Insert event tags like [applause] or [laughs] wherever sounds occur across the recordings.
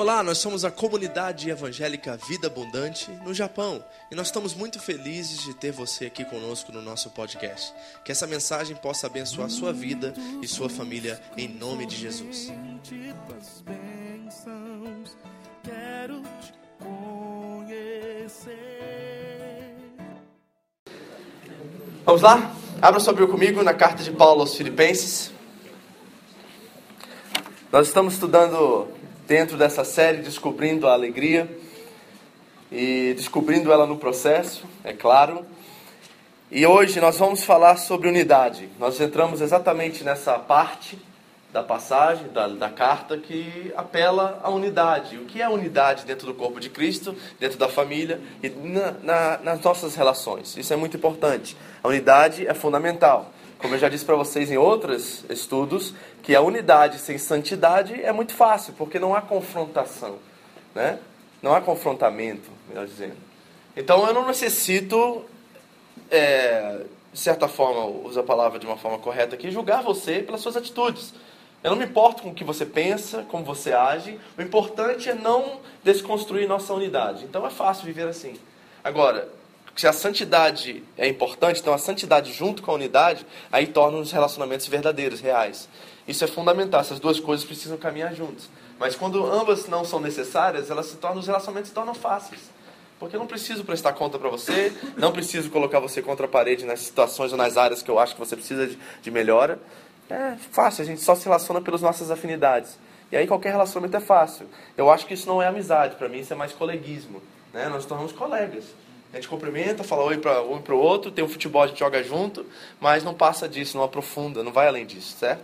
Olá, nós somos a comunidade evangélica Vida Abundante no Japão e nós estamos muito felizes de ter você aqui conosco no nosso podcast. Que essa mensagem possa abençoar sua vida e sua família em nome de Jesus. Vamos lá? Abra sua Bíblia comigo na carta de Paulo aos Filipenses. Nós estamos estudando dentro dessa série Descobrindo a Alegria e descobrindo ela no processo, é claro. E hoje nós vamos falar sobre unidade. Nós entramos exatamente nessa parte da passagem, da, da carta, que apela à unidade. O que é unidade dentro do corpo de Cristo, dentro da família e na, na, nas nossas relações. Isso é muito importante. A unidade é fundamental. Como eu já disse para vocês em outros estudos, que a unidade sem santidade é muito fácil, porque não há confrontação, né? Não há confrontamento, melhor dizendo. Então eu não necessito, é, de certa forma, uso a palavra de uma forma correta aqui, julgar você pelas suas atitudes. Eu não me importo com o que você pensa, como você age. O importante é não desconstruir nossa unidade. Então é fácil viver assim. Agora, se a santidade é importante, então a santidade junto com a unidade, aí torna os relacionamentos verdadeiros, reais. Isso é fundamental, essas duas coisas precisam caminhar juntas. Mas quando ambas não são necessárias, elas se tornam, os relacionamentos se tornam fáceis. Porque eu não preciso prestar conta para você, não preciso colocar você contra a parede nas situações ou nas áreas que eu acho que você precisa de, de melhora. É fácil, a gente só se relaciona pelas nossas afinidades. E aí qualquer relacionamento é fácil. Eu acho que isso não é amizade, para mim isso é mais coleguismo. Né? Nós tornamos colegas. A gente cumprimenta, fala oi para um para o outro, tem um futebol, a gente joga junto, mas não passa disso, não aprofunda, não vai além disso, certo?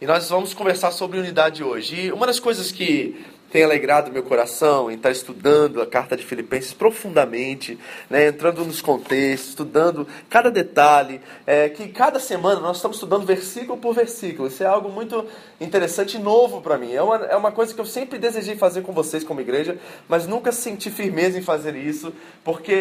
E nós vamos conversar sobre unidade hoje. E uma das coisas que tem alegrado meu coração em estar estudando a carta de Filipenses profundamente, né, entrando nos contextos, estudando cada detalhe, é, que cada semana nós estamos estudando versículo por versículo. Isso é algo muito interessante e novo para mim. É uma, é uma coisa que eu sempre desejei fazer com vocês como igreja, mas nunca senti firmeza em fazer isso, porque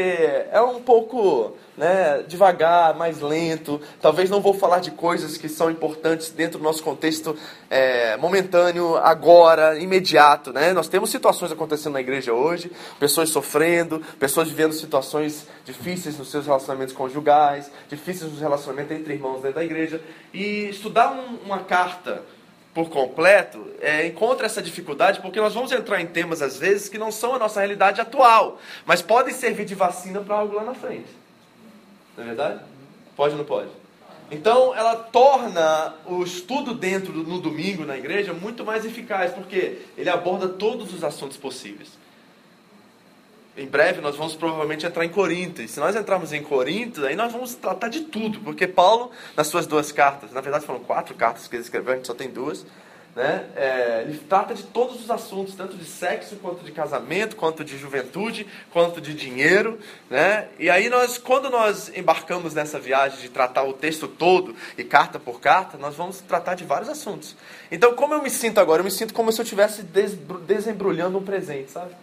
é um pouco né, devagar, mais lento. Talvez não vou falar de coisas que são importantes dentro do nosso contexto é, momentâneo, agora, imediato. Né? Nós temos situações acontecendo na igreja hoje, pessoas sofrendo, pessoas vivendo situações difíceis nos seus relacionamentos conjugais, difíceis nos relacionamentos entre irmãos dentro da igreja. E estudar um, uma carta por completo, é, encontra essa dificuldade porque nós vamos entrar em temas, às vezes, que não são a nossa realidade atual, mas podem servir de vacina para algo lá na frente. Não é verdade? Pode ou não pode? Então, ela torna o estudo dentro do, no domingo na igreja muito mais eficaz, porque ele aborda todos os assuntos possíveis. Em breve nós vamos provavelmente entrar em Corinto. E se nós entrarmos em Corinto, aí nós vamos tratar de tudo, porque Paulo, nas suas duas cartas, na verdade foram quatro cartas que ele escreveu, a gente só tem duas, né? É, ele trata de todos os assuntos, tanto de sexo, quanto de casamento, quanto de juventude, quanto de dinheiro. Né? E aí, nós, quando nós embarcamos nessa viagem de tratar o texto todo e carta por carta, nós vamos tratar de vários assuntos. Então, como eu me sinto agora? Eu me sinto como se eu estivesse desembrulhando um presente, sabe?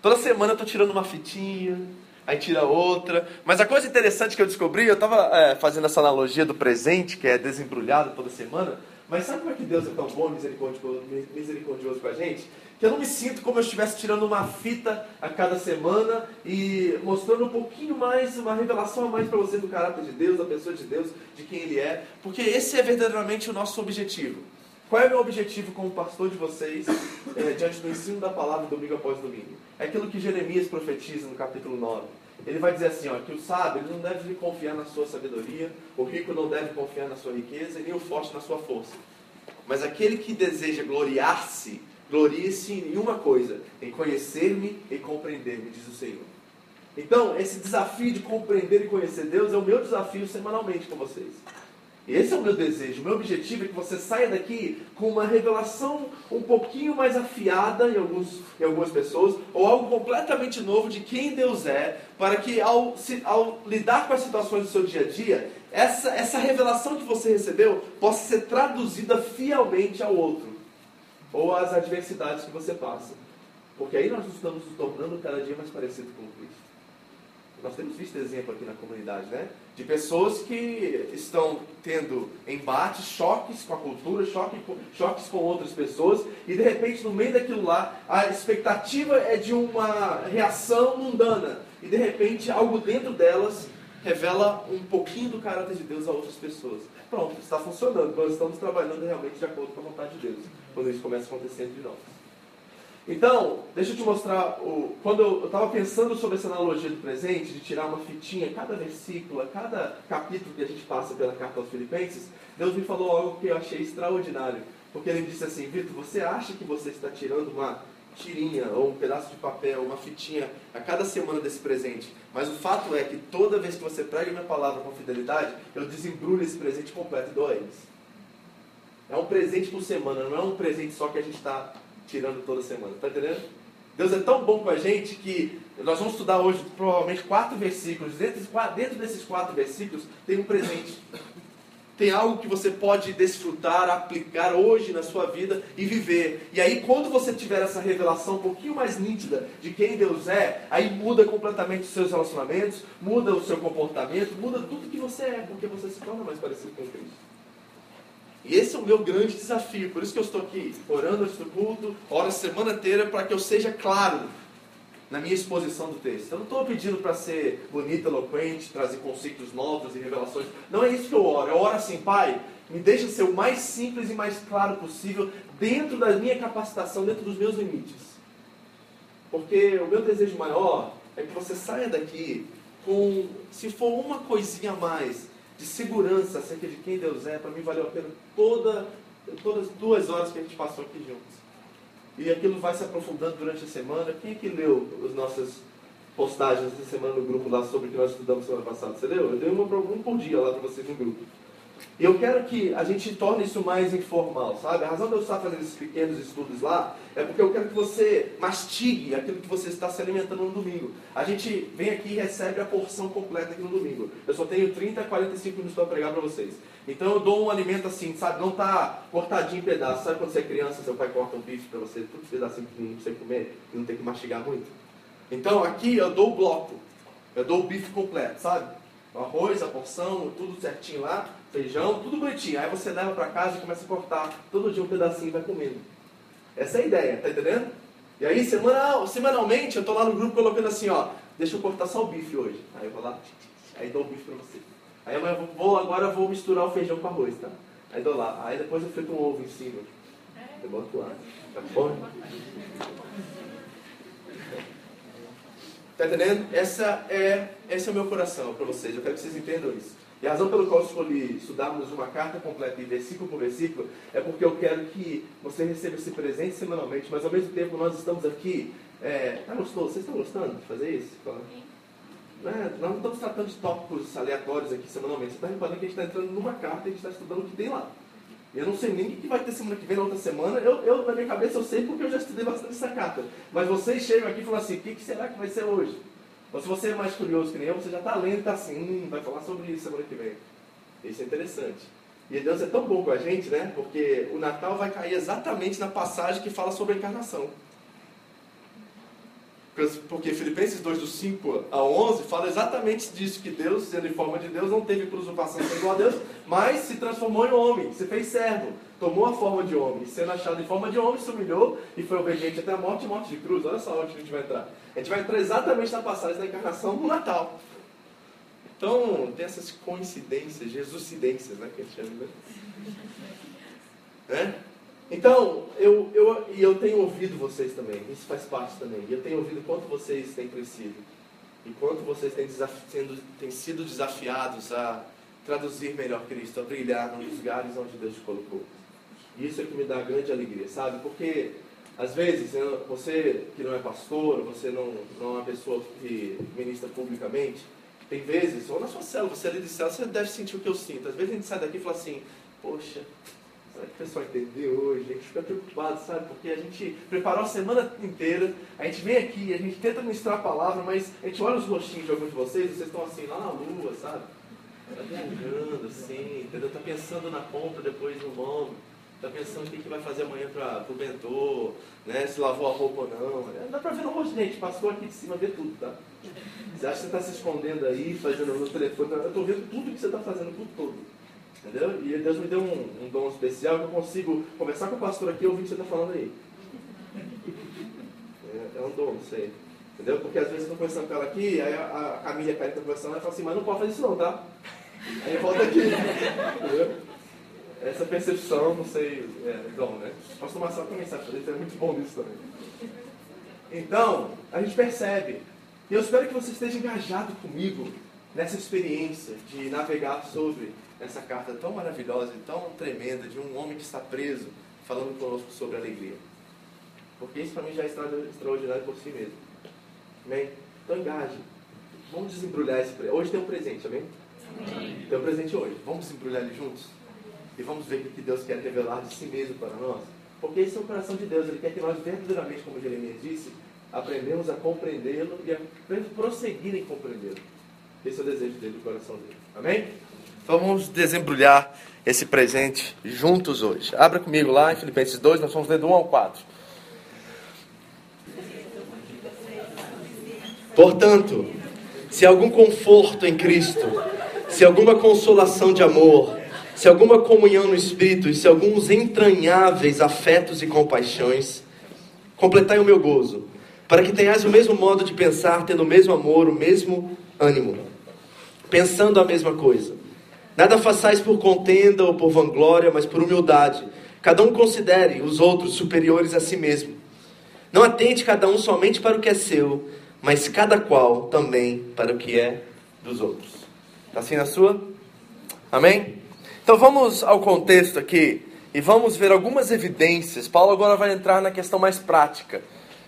Toda semana eu estou tirando uma fitinha, aí tira outra. Mas a coisa interessante que eu descobri, eu estava é, fazendo essa analogia do presente, que é desembrulhado toda semana. Mas sabe como é que Deus é tão bom, misericordioso, misericordioso com a gente? Que eu não me sinto como eu estivesse tirando uma fita a cada semana e mostrando um pouquinho mais, uma revelação a mais para você do caráter de Deus, da pessoa de Deus, de quem Ele é. Porque esse é verdadeiramente o nosso objetivo. Qual é o meu objetivo como pastor de vocês é, diante do ensino da palavra domingo após domingo? É aquilo que Jeremias profetiza no capítulo 9 ele vai dizer assim, ó, que o sábio não deve confiar na sua sabedoria, o rico não deve confiar na sua riqueza, nem o forte na sua força. Mas aquele que deseja gloriar-se, glorie-se em uma coisa, em conhecer-me e compreender-me, diz o Senhor. Então, esse desafio de compreender e conhecer Deus é o meu desafio semanalmente com vocês. Esse é o meu desejo. O meu objetivo é que você saia daqui com uma revelação um pouquinho mais afiada em, alguns, em algumas pessoas, ou algo completamente novo de quem Deus é, para que ao, se, ao lidar com as situações do seu dia a dia, essa, essa revelação que você recebeu possa ser traduzida fielmente ao outro, ou às adversidades que você passa. Porque aí nós estamos nos tornando cada dia mais parecidos com Cristo. Nós temos visto exemplo aqui na comunidade, né? De pessoas que estão tendo embates, choques com a cultura, choque, choques com outras pessoas, e de repente, no meio daquilo lá, a expectativa é de uma reação mundana, e de repente, algo dentro delas revela um pouquinho do caráter de Deus a outras pessoas. Pronto, está funcionando. Nós estamos trabalhando realmente de acordo com a vontade de Deus, quando isso começa a acontecer entre nós. Então, deixa eu te mostrar, o, quando eu estava pensando sobre essa analogia do presente, de tirar uma fitinha, cada versículo, cada capítulo que a gente passa pela carta aos Filipenses, Deus me falou algo que eu achei extraordinário. Porque ele disse assim, Vitor, você acha que você está tirando uma tirinha, ou um pedaço de papel, uma fitinha a cada semana desse presente. Mas o fato é que toda vez que você prega minha palavra com fidelidade, eu desembrulho esse presente completo e dou a eles. É um presente por semana, não é um presente só que a gente está tirando toda semana. Está entendendo? Deus é tão bom com a gente que nós vamos estudar hoje provavelmente quatro versículos. Dentro, dentro desses quatro versículos tem um presente. Tem algo que você pode desfrutar, aplicar hoje na sua vida e viver. E aí, quando você tiver essa revelação um pouquinho mais nítida de quem Deus é, aí muda completamente os seus relacionamentos, muda o seu comportamento, muda tudo que você é, porque você se torna mais parecido com Cristo. E esse é o meu grande desafio, por isso que eu estou aqui, orando antes do culto, oro a semana inteira para que eu seja claro na minha exposição do texto. Eu não estou pedindo para ser bonito, eloquente, trazer conceitos novos e revelações. Não é isso que eu oro. Eu oro assim, Pai, me deixa ser o mais simples e mais claro possível dentro da minha capacitação, dentro dos meus limites. Porque o meu desejo maior é que você saia daqui com, se for uma coisinha a mais, de segurança acerca de quem Deus é, para mim valeu a pena toda, todas as duas horas que a gente passou aqui juntos. E aquilo vai se aprofundando durante a semana. Quem é que leu as nossas postagens essa semana no grupo lá sobre o que nós estudamos semana passada? Você leu? Eu dei uma um por dia lá para vocês no grupo. Eu quero que a gente torne isso mais informal, sabe? A razão de eu estar fazendo esses pequenos estudos lá é porque eu quero que você mastigue aquilo que você está se alimentando no domingo. A gente vem aqui e recebe a porção completa aqui no domingo. Eu só tenho 30, 45 minutos para pregar para vocês. Então eu dou um alimento assim, sabe? Não está cortadinho em pedaços. Sabe quando você é criança, seu pai corta um bife para você, tudo pedacinho para você comer e não tem que mastigar muito? Então aqui eu dou o bloco. Eu dou o bife completo, sabe? O arroz, a porção, tudo certinho lá feijão, tudo bonitinho. Aí você leva para casa e começa a cortar todo dia um pedacinho e vai comendo. Essa é a ideia, tá entendendo? E aí, semanal, semanalmente, eu tô lá no grupo colocando assim, ó, deixa eu cortar só o bife hoje. Aí eu vou lá, aí dou o bife para você. Aí amanhã eu vou, agora eu vou misturar o feijão com arroz, tá? Aí dou lá. Aí depois eu frito um ovo em cima. Eu boto lá. Tá bom? Tá entendendo? Essa é, esse é o meu coração para vocês. Eu quero que vocês entendam isso. E a razão pela qual eu escolhi estudarmos uma carta completa, versículo por versículo, é porque eu quero que você receba esse presente semanalmente, mas ao mesmo tempo nós estamos aqui. É, tá gostoso? Vocês estão gostando de fazer isso? É, nós não estamos tratando de tópicos aleatórios aqui semanalmente. Você está reparando que a gente está entrando numa carta e a gente está estudando o que tem lá. Eu não sei nem o que vai ter semana que vem, na outra semana. Eu, eu, na minha cabeça, eu sei porque eu já estudei bastante essa carta. Mas vocês chegam aqui e falam assim: o que, será que vai ser hoje? Então, se você é mais curioso que nem eu, você já está lendo está assim, hum, vai falar sobre isso semana que vem. Isso é interessante. E Deus é tão bom com a gente, né? Porque o Natal vai cair exatamente na passagem que fala sobre a encarnação. Porque Filipenses 2, do 5 a 11, fala exatamente disso, que Deus, sendo em forma de Deus, não teve por usurpação igual a Deus, mas se transformou em homem, se fez servo, tomou a forma de homem, sendo achado em forma de homem, se humilhou e foi obediente até a morte e morte de cruz. Olha só onde a gente vai entrar. A gente vai entrar exatamente na passagem da encarnação no Natal. Então, tem essas coincidências, jesuscidências, né, que a gente chama, né? É? Então, eu, eu, e eu tenho ouvido vocês também, isso faz parte também. E eu tenho ouvido quanto vocês têm crescido. E quanto vocês têm, sendo, têm sido desafiados a traduzir melhor Cristo, a brilhar nos lugares onde Deus te colocou. E isso é que me dá grande alegria, sabe? Porque, às vezes, você que não é pastor, você não, não é uma pessoa que ministra publicamente, tem vezes, ou na sua célula, você é líder de célula, você deve sentir o que eu sinto. Às vezes a gente sai daqui e fala assim, poxa, Será que o pessoal entendeu hoje? A gente fica preocupado, sabe? Porque a gente preparou a semana inteira, a gente vem aqui, a gente tenta ministrar a palavra, mas a gente olha os rostinhos de alguns de vocês, vocês estão assim, lá na lua, sabe? Está viajando, assim, entendeu? Está pensando na compra depois no nome. Está pensando o que, que vai fazer amanhã para o bentor, né? se lavou a roupa ou não. É, dá para ver no rosto, gente. Pastor aqui de cima vê tudo, tá? Você acha que você está se escondendo aí, fazendo no telefone? Eu estou vendo tudo que você está fazendo o tempo todo. Entendeu? E Deus me deu um, um, dom especial que eu consigo conversar com o pastor aqui e ouvir o que você está falando aí. [laughs] É, é, um dom, não sei. Entendeu? Porque às vezes eu estou conversando com ela aqui, aí a, a Camila e a conversando, ela fala assim, mas não pode fazer isso não, tá? Aí volta aqui. Entendeu? essa percepção, não sei, é dom, né? O pastor Marcelo também sabe fazer, ele é muito bom nisso também. Então, a gente percebe. E eu espero que você esteja engajado comigo nessa experiência de navegar sobre essa carta tão maravilhosa e tão tremenda de um homem que está preso, falando conosco sobre alegria. Porque isso para mim já é extraordinário por si mesmo. Amém? Então engaje. Vamos desembrulhar esse presente. Hoje tem um presente, amém? amém? Tem um presente hoje. Vamos desembrulhar ele juntos? E vamos ver o que Deus quer revelar de si mesmo para nós. Porque esse é o coração de Deus. Ele quer que nós verdadeiramente, como Jeremias disse, aprendemos a compreendê-lo e a prosseguir em compreendê-lo. Esse é o desejo dele, do coração dele. Amém? Vamos desembrulhar esse presente juntos hoje. Abra comigo lá em Filipenses 2, nós vamos ler do 1 ao 4. Portanto, se algum conforto em Cristo, se alguma consolação de amor, se alguma comunhão no Espírito e se alguns entranháveis afetos e compaixões, completai o meu gozo, para que tenhais o mesmo modo de pensar, tendo o mesmo amor, o mesmo ânimo, pensando a mesma coisa. Nada façais por contenda ou por vanglória, mas por humildade. Cada um considere os outros superiores a si mesmo. Não atente cada um somente para o que é seu, mas cada qual também para o que é dos outros. Está assim na sua? Amém? Então vamos ao contexto aqui e vamos ver algumas evidências. Paulo agora vai entrar na questão mais prática.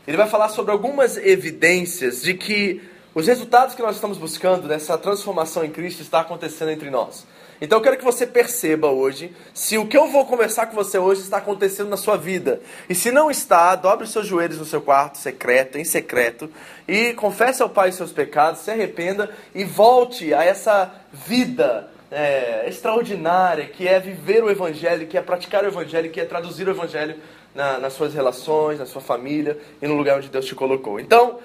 Ele vai falar sobre algumas evidências de que os resultados que nós estamos buscando nessa transformação em Cristo está acontecendo entre nós. Então eu quero que você perceba hoje se o que eu vou conversar com você hoje está acontecendo na sua vida. E se não está, dobre os seus joelhos no seu quarto secreto, em secreto, e confesse ao Pai seus pecados, se arrependa e volte a essa vida é, extraordinária, que é viver o Evangelho, que é praticar o Evangelho, que é traduzir o Evangelho na, nas suas relações, na sua família e no lugar onde Deus te colocou. Então,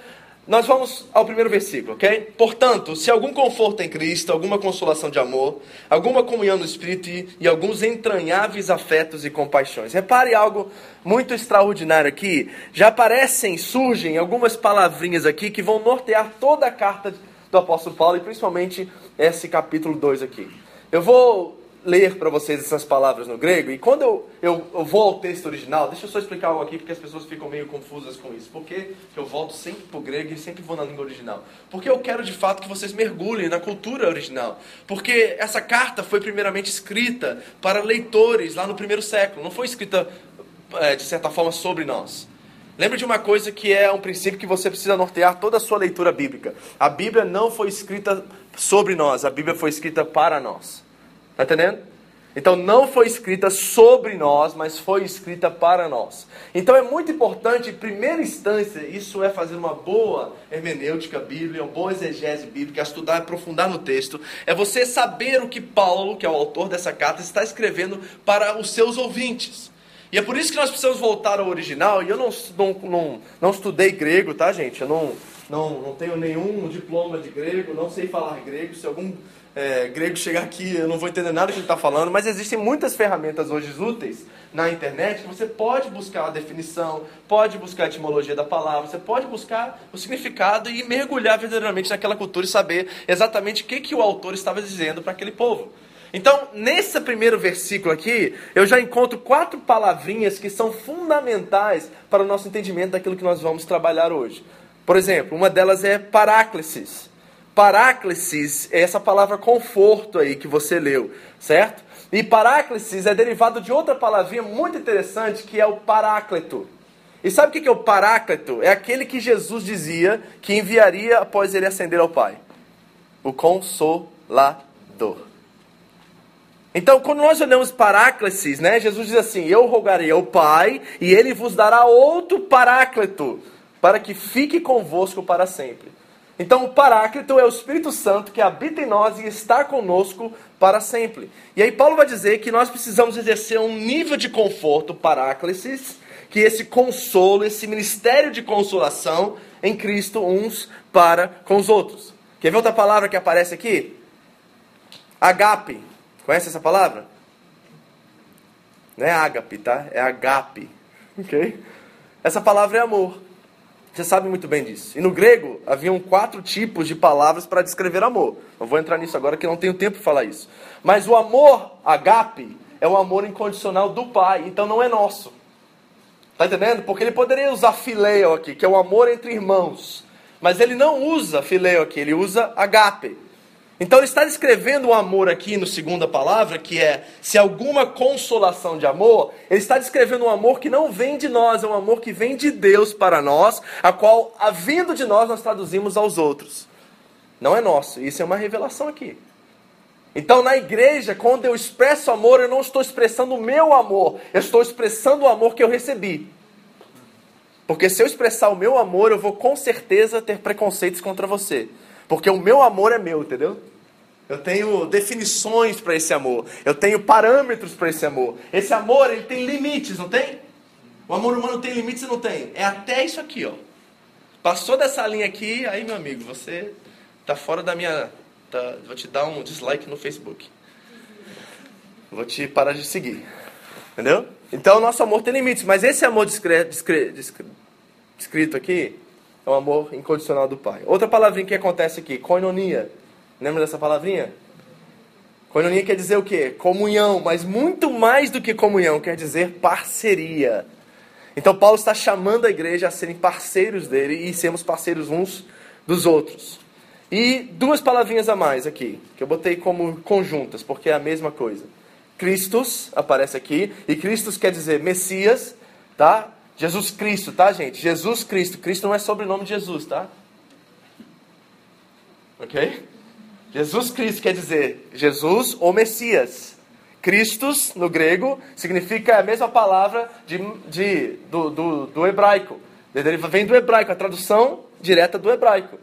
nós vamos ao primeiro versículo, ok? Portanto, se algum conforto em Cristo, alguma consolação de amor, alguma comunhão no Espírito e, e alguns entranháveis afetos e compaixões. Repare algo muito extraordinário aqui. Já aparecem, surgem algumas palavrinhas aqui que vão nortear toda a carta do apóstolo Paulo e principalmente esse capítulo 2 aqui. Eu vou ler para vocês essas palavras no grego e quando eu, eu, eu, vou ao texto original, deixa eu só explicar algo aqui porque as pessoas ficam meio confusas com isso. Por que eu volto sempre para o grego e sempre vou na língua original? Porque eu quero de fato que vocês mergulhem na cultura original. Porque essa carta foi primeiramente escrita para leitores lá no primeiro século, não foi escrita é, de certa forma sobre nós. Lembre de uma coisa que é um princípio que você precisa nortear toda a sua leitura bíblica. A Bíblia não foi escrita sobre nós, a Bíblia foi escrita para nós. Está entendendo? Então não foi escrita sobre nós, mas foi escrita para nós. Então é muito importante, em primeira instância, isso é fazer uma boa hermenêutica bíblica, uma boa exegese bíblica, estudar, aprofundar no texto. É você saber o que Paulo, que é o autor dessa carta, está escrevendo para os seus ouvintes. E é por isso que nós precisamos voltar ao original. E eu não, não, não, não estudei grego, tá, gente? Eu não, não, não tenho nenhum diploma de grego, não sei falar grego. Se algum é, grego chegar aqui, eu não vou entender nada que ele está falando. Mas existem muitas ferramentas hoje úteis na internet que você pode buscar a definição, pode buscar a etimologia da palavra, você pode buscar o significado e mergulhar verdadeiramente naquela cultura e saber exatamente o que, que o autor estava dizendo para aquele povo. Então, nesse primeiro versículo aqui, eu já encontro quatro palavrinhas que são fundamentais para o nosso entendimento daquilo que nós vamos trabalhar hoje. Por exemplo, uma delas é paráclesis. Paráclesis é essa palavra conforto aí que você leu, certo? E paráclesis é derivado de outra palavrinha muito interessante que é o paráclito. E sabe o que é o paráclito? É aquele que Jesus dizia que enviaria após ele ascender ao Pai. O consolador. Então, quando nós olhamos Paráclesis, né, Jesus diz assim: Eu rogarei ao Pai, e ele vos dará outro Paráclito, para que fique convosco para sempre. Então, o Paráclito é o Espírito Santo que habita em nós e está conosco para sempre. E aí, Paulo vai dizer que nós precisamos exercer um nível de conforto, Paráclisis, que esse consolo, esse ministério de consolação em Cristo uns para com os outros. Quer ver outra palavra que aparece aqui? Agape. Conhece essa palavra? Não é ágape, tá? É agape. Ok? Essa palavra é amor. Você sabe muito bem disso. E no grego, haviam quatro tipos de palavras para descrever amor. Não vou entrar nisso agora que não tenho tempo para falar isso. Mas o amor agape é o amor incondicional do Pai, então não é nosso. Tá entendendo? Porque ele poderia usar filéu aqui, que é o amor entre irmãos. Mas ele não usa filéu aqui, ele usa agape. Então ele está descrevendo o amor aqui no segunda palavra, que é se alguma consolação de amor, ele está descrevendo um amor que não vem de nós, é um amor que vem de Deus para nós, a qual, vindo de nós, nós traduzimos aos outros. Não é nosso, isso é uma revelação aqui. Então, na igreja, quando eu expresso amor, eu não estou expressando o meu amor, eu estou expressando o amor que eu recebi. Porque se eu expressar o meu amor, eu vou com certeza ter preconceitos contra você. Porque o meu amor é meu, entendeu? Eu tenho definições para esse amor. Eu tenho parâmetros para esse amor. Esse amor, ele tem limites, não tem? O amor humano tem limites e não tem? É até isso aqui, ó. Passou dessa linha aqui, aí, meu amigo, você tá fora da minha. Tá, vou te dar um dislike no Facebook. Vou te parar de seguir. Entendeu? Então, nosso amor tem limites. Mas esse amor descrito, descrito aqui, é o amor incondicional do Pai. Outra palavrinha que acontece aqui, koinonia. Lembra dessa palavrinha? Koinonia quer dizer o quê? Comunhão, mas muito mais do que comunhão, quer dizer parceria. Então Paulo está chamando a igreja a serem parceiros dele e sermos parceiros uns dos outros. E duas palavrinhas a mais aqui, que eu botei como conjuntas, porque é a mesma coisa. Cristos aparece aqui, e Cristos quer dizer Messias, tá? Jesus Cristo, tá, gente? Jesus Cristo. Cristo não é sobrenome de Jesus, tá? Ok? Jesus Cristo quer dizer Jesus ou Messias. Cristos, no grego, significa a mesma palavra de, de, do, do, do hebraico. Ele vem do hebraico, a tradução direta do hebraico.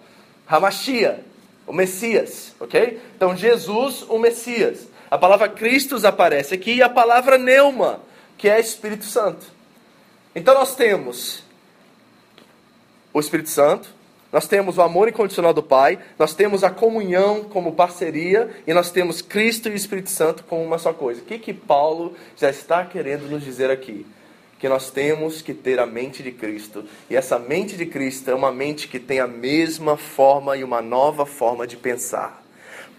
Hamashia, o Messias, ok? Então, Jesus, o Messias. A palavra Cristos aparece aqui e a palavra Neuma, que é Espírito Santo. Então nós temos o Espírito Santo, nós temos o amor incondicional do Pai, nós temos a comunhão como parceria e nós temos Cristo e o Espírito Santo como uma só coisa. O que que Paulo já está querendo nos dizer aqui? Que nós temos que ter a mente de Cristo. E essa mente de Cristo é uma mente que tem a mesma forma e uma nova forma de pensar.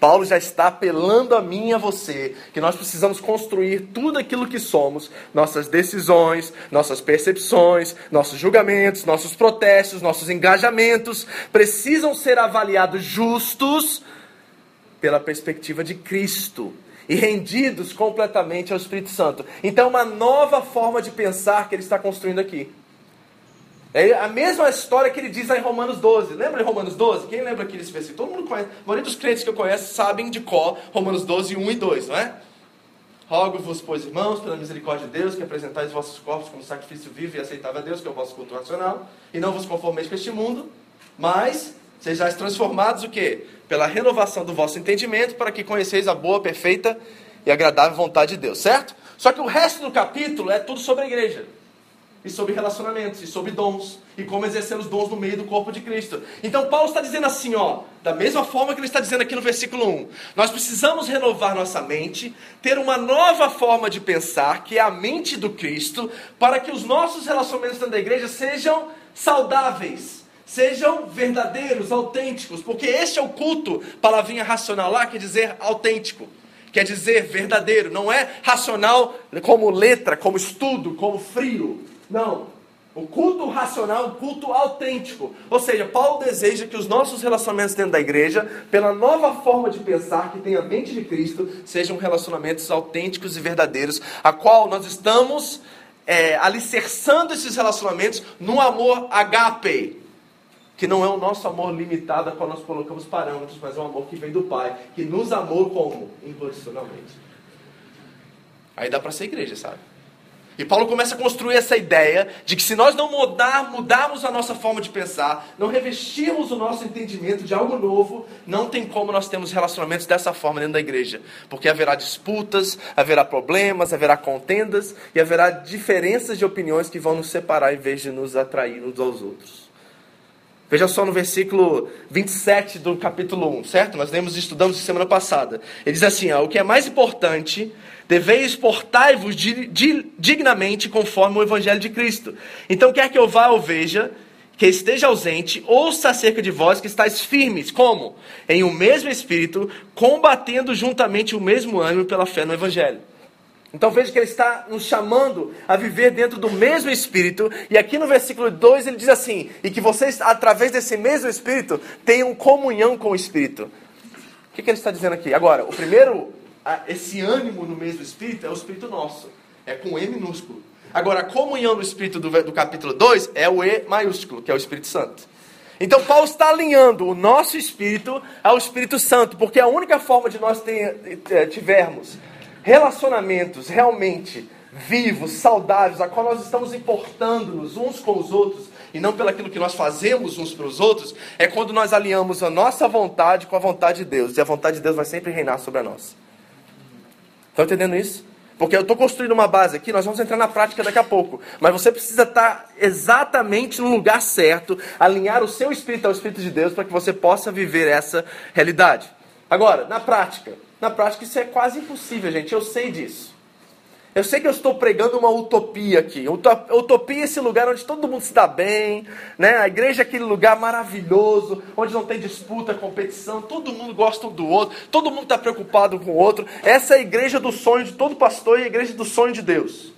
Paulo já está apelando a mim e a você que nós precisamos construir tudo aquilo que somos, nossas decisões, nossas percepções, nossos julgamentos, nossos protestos, nossos engajamentos, precisam ser avaliados justos pela perspectiva de Cristo e rendidos completamente ao Espírito Santo. Então, uma nova forma de pensar que ele está construindo aqui. É a mesma história que ele diz lá em Romanos 12. Lembra em Romanos 12? Quem lembra aquele versículo? Todo mundo conhece. A maioria dos crentes que eu conheço sabem de cor Romanos 12, 1 e 2, não é? Rogo-vos, pois, irmãos, pela misericórdia de Deus, que apresentais os vossos corpos como sacrifício vivo e aceitável a Deus, que é o vosso culto racional, e não vos conformeis com este mundo, mas sejais transformados o quê? Pela renovação do vosso entendimento, para que conheceis a boa, perfeita e agradável vontade de Deus, certo? Só que o resto do capítulo é tudo sobre a igreja e sobre relacionamentos, e sobre dons, e como exercer os dons no meio do corpo de Cristo. Então Paulo está dizendo assim, ó, da mesma forma que ele está dizendo aqui no versículo 1, nós precisamos renovar nossa mente, ter uma nova forma de pensar, que é a mente do Cristo, para que os nossos relacionamentos dentro da igreja sejam saudáveis, sejam verdadeiros, autênticos, porque este é o culto, palavrinha racional lá, quer dizer autêntico quer dizer verdadeiro, não é racional como letra, como estudo, como frio, não. O culto racional, o culto autêntico. Ou seja, Paulo deseja que os nossos relacionamentos dentro da igreja, pela nova forma de pensar que tem a mente de Cristo, sejam relacionamentos autênticos e verdadeiros, a qual nós estamos é, alicerçando esses relacionamentos no amor agape, que não é o nosso amor limitado a qual nós colocamos parâmetros, mas é um amor que vem do Pai, que nos amou como? Incondicionalmente. Aí dá para ser igreja, sabe? E Paulo começa a construir essa ideia de que se nós não mudar, mudarmos a nossa forma de pensar, não revestirmos o nosso entendimento de algo novo, não tem como nós termos relacionamentos dessa forma dentro da igreja. Porque haverá disputas, haverá problemas, haverá contendas e haverá diferenças de opiniões que vão nos separar em vez de nos atrair uns aos outros. Veja só no versículo 27 do capítulo 1, certo? Nós lemos e estudamos semana passada. Ele diz assim: ó, o que é mais importante Deveis portai-vos dignamente conforme o Evangelho de Cristo. Então, quer que eu vá ou veja, que esteja ausente, ouça acerca de vós que estáis firmes. Como? Em o um mesmo Espírito, combatendo juntamente o mesmo ânimo pela fé no Evangelho. Então veja que ele está nos chamando a viver dentro do mesmo Espírito. E aqui no versículo 2 ele diz assim: E que vocês, através desse mesmo Espírito, tenham comunhão com o Espírito. O que, que ele está dizendo aqui? Agora, o primeiro esse ânimo no mesmo Espírito é o Espírito nosso. É com E minúsculo. Agora, a comunhão no Espírito do, do capítulo 2 é o E maiúsculo, que é o Espírito Santo. Então, Paulo está alinhando o nosso espírito ao Espírito Santo, porque a única forma de nós ter, tivermos relacionamentos realmente vivos, saudáveis, a qual nós estamos importando-nos uns com os outros, e não pelo aquilo que nós fazemos uns para os outros, é quando nós alinhamos a nossa vontade com a vontade de Deus, e a vontade de Deus vai sempre reinar sobre a nossa. Estão entendendo isso? Porque eu estou construindo uma base aqui, nós vamos entrar na prática daqui a pouco. Mas você precisa estar exatamente no lugar certo, alinhar o seu espírito ao Espírito de Deus para que você possa viver essa realidade. Agora, na prática. Na prática isso é quase impossível, gente. Eu sei disso. Eu sei que eu estou pregando uma utopia aqui. Utopia é esse lugar onde todo mundo se dá bem, né? A igreja é aquele lugar maravilhoso, onde não tem disputa, competição, todo mundo gosta um do outro, todo mundo está preocupado com o outro. Essa é a igreja do sonho de todo pastor e a igreja do sonho de Deus.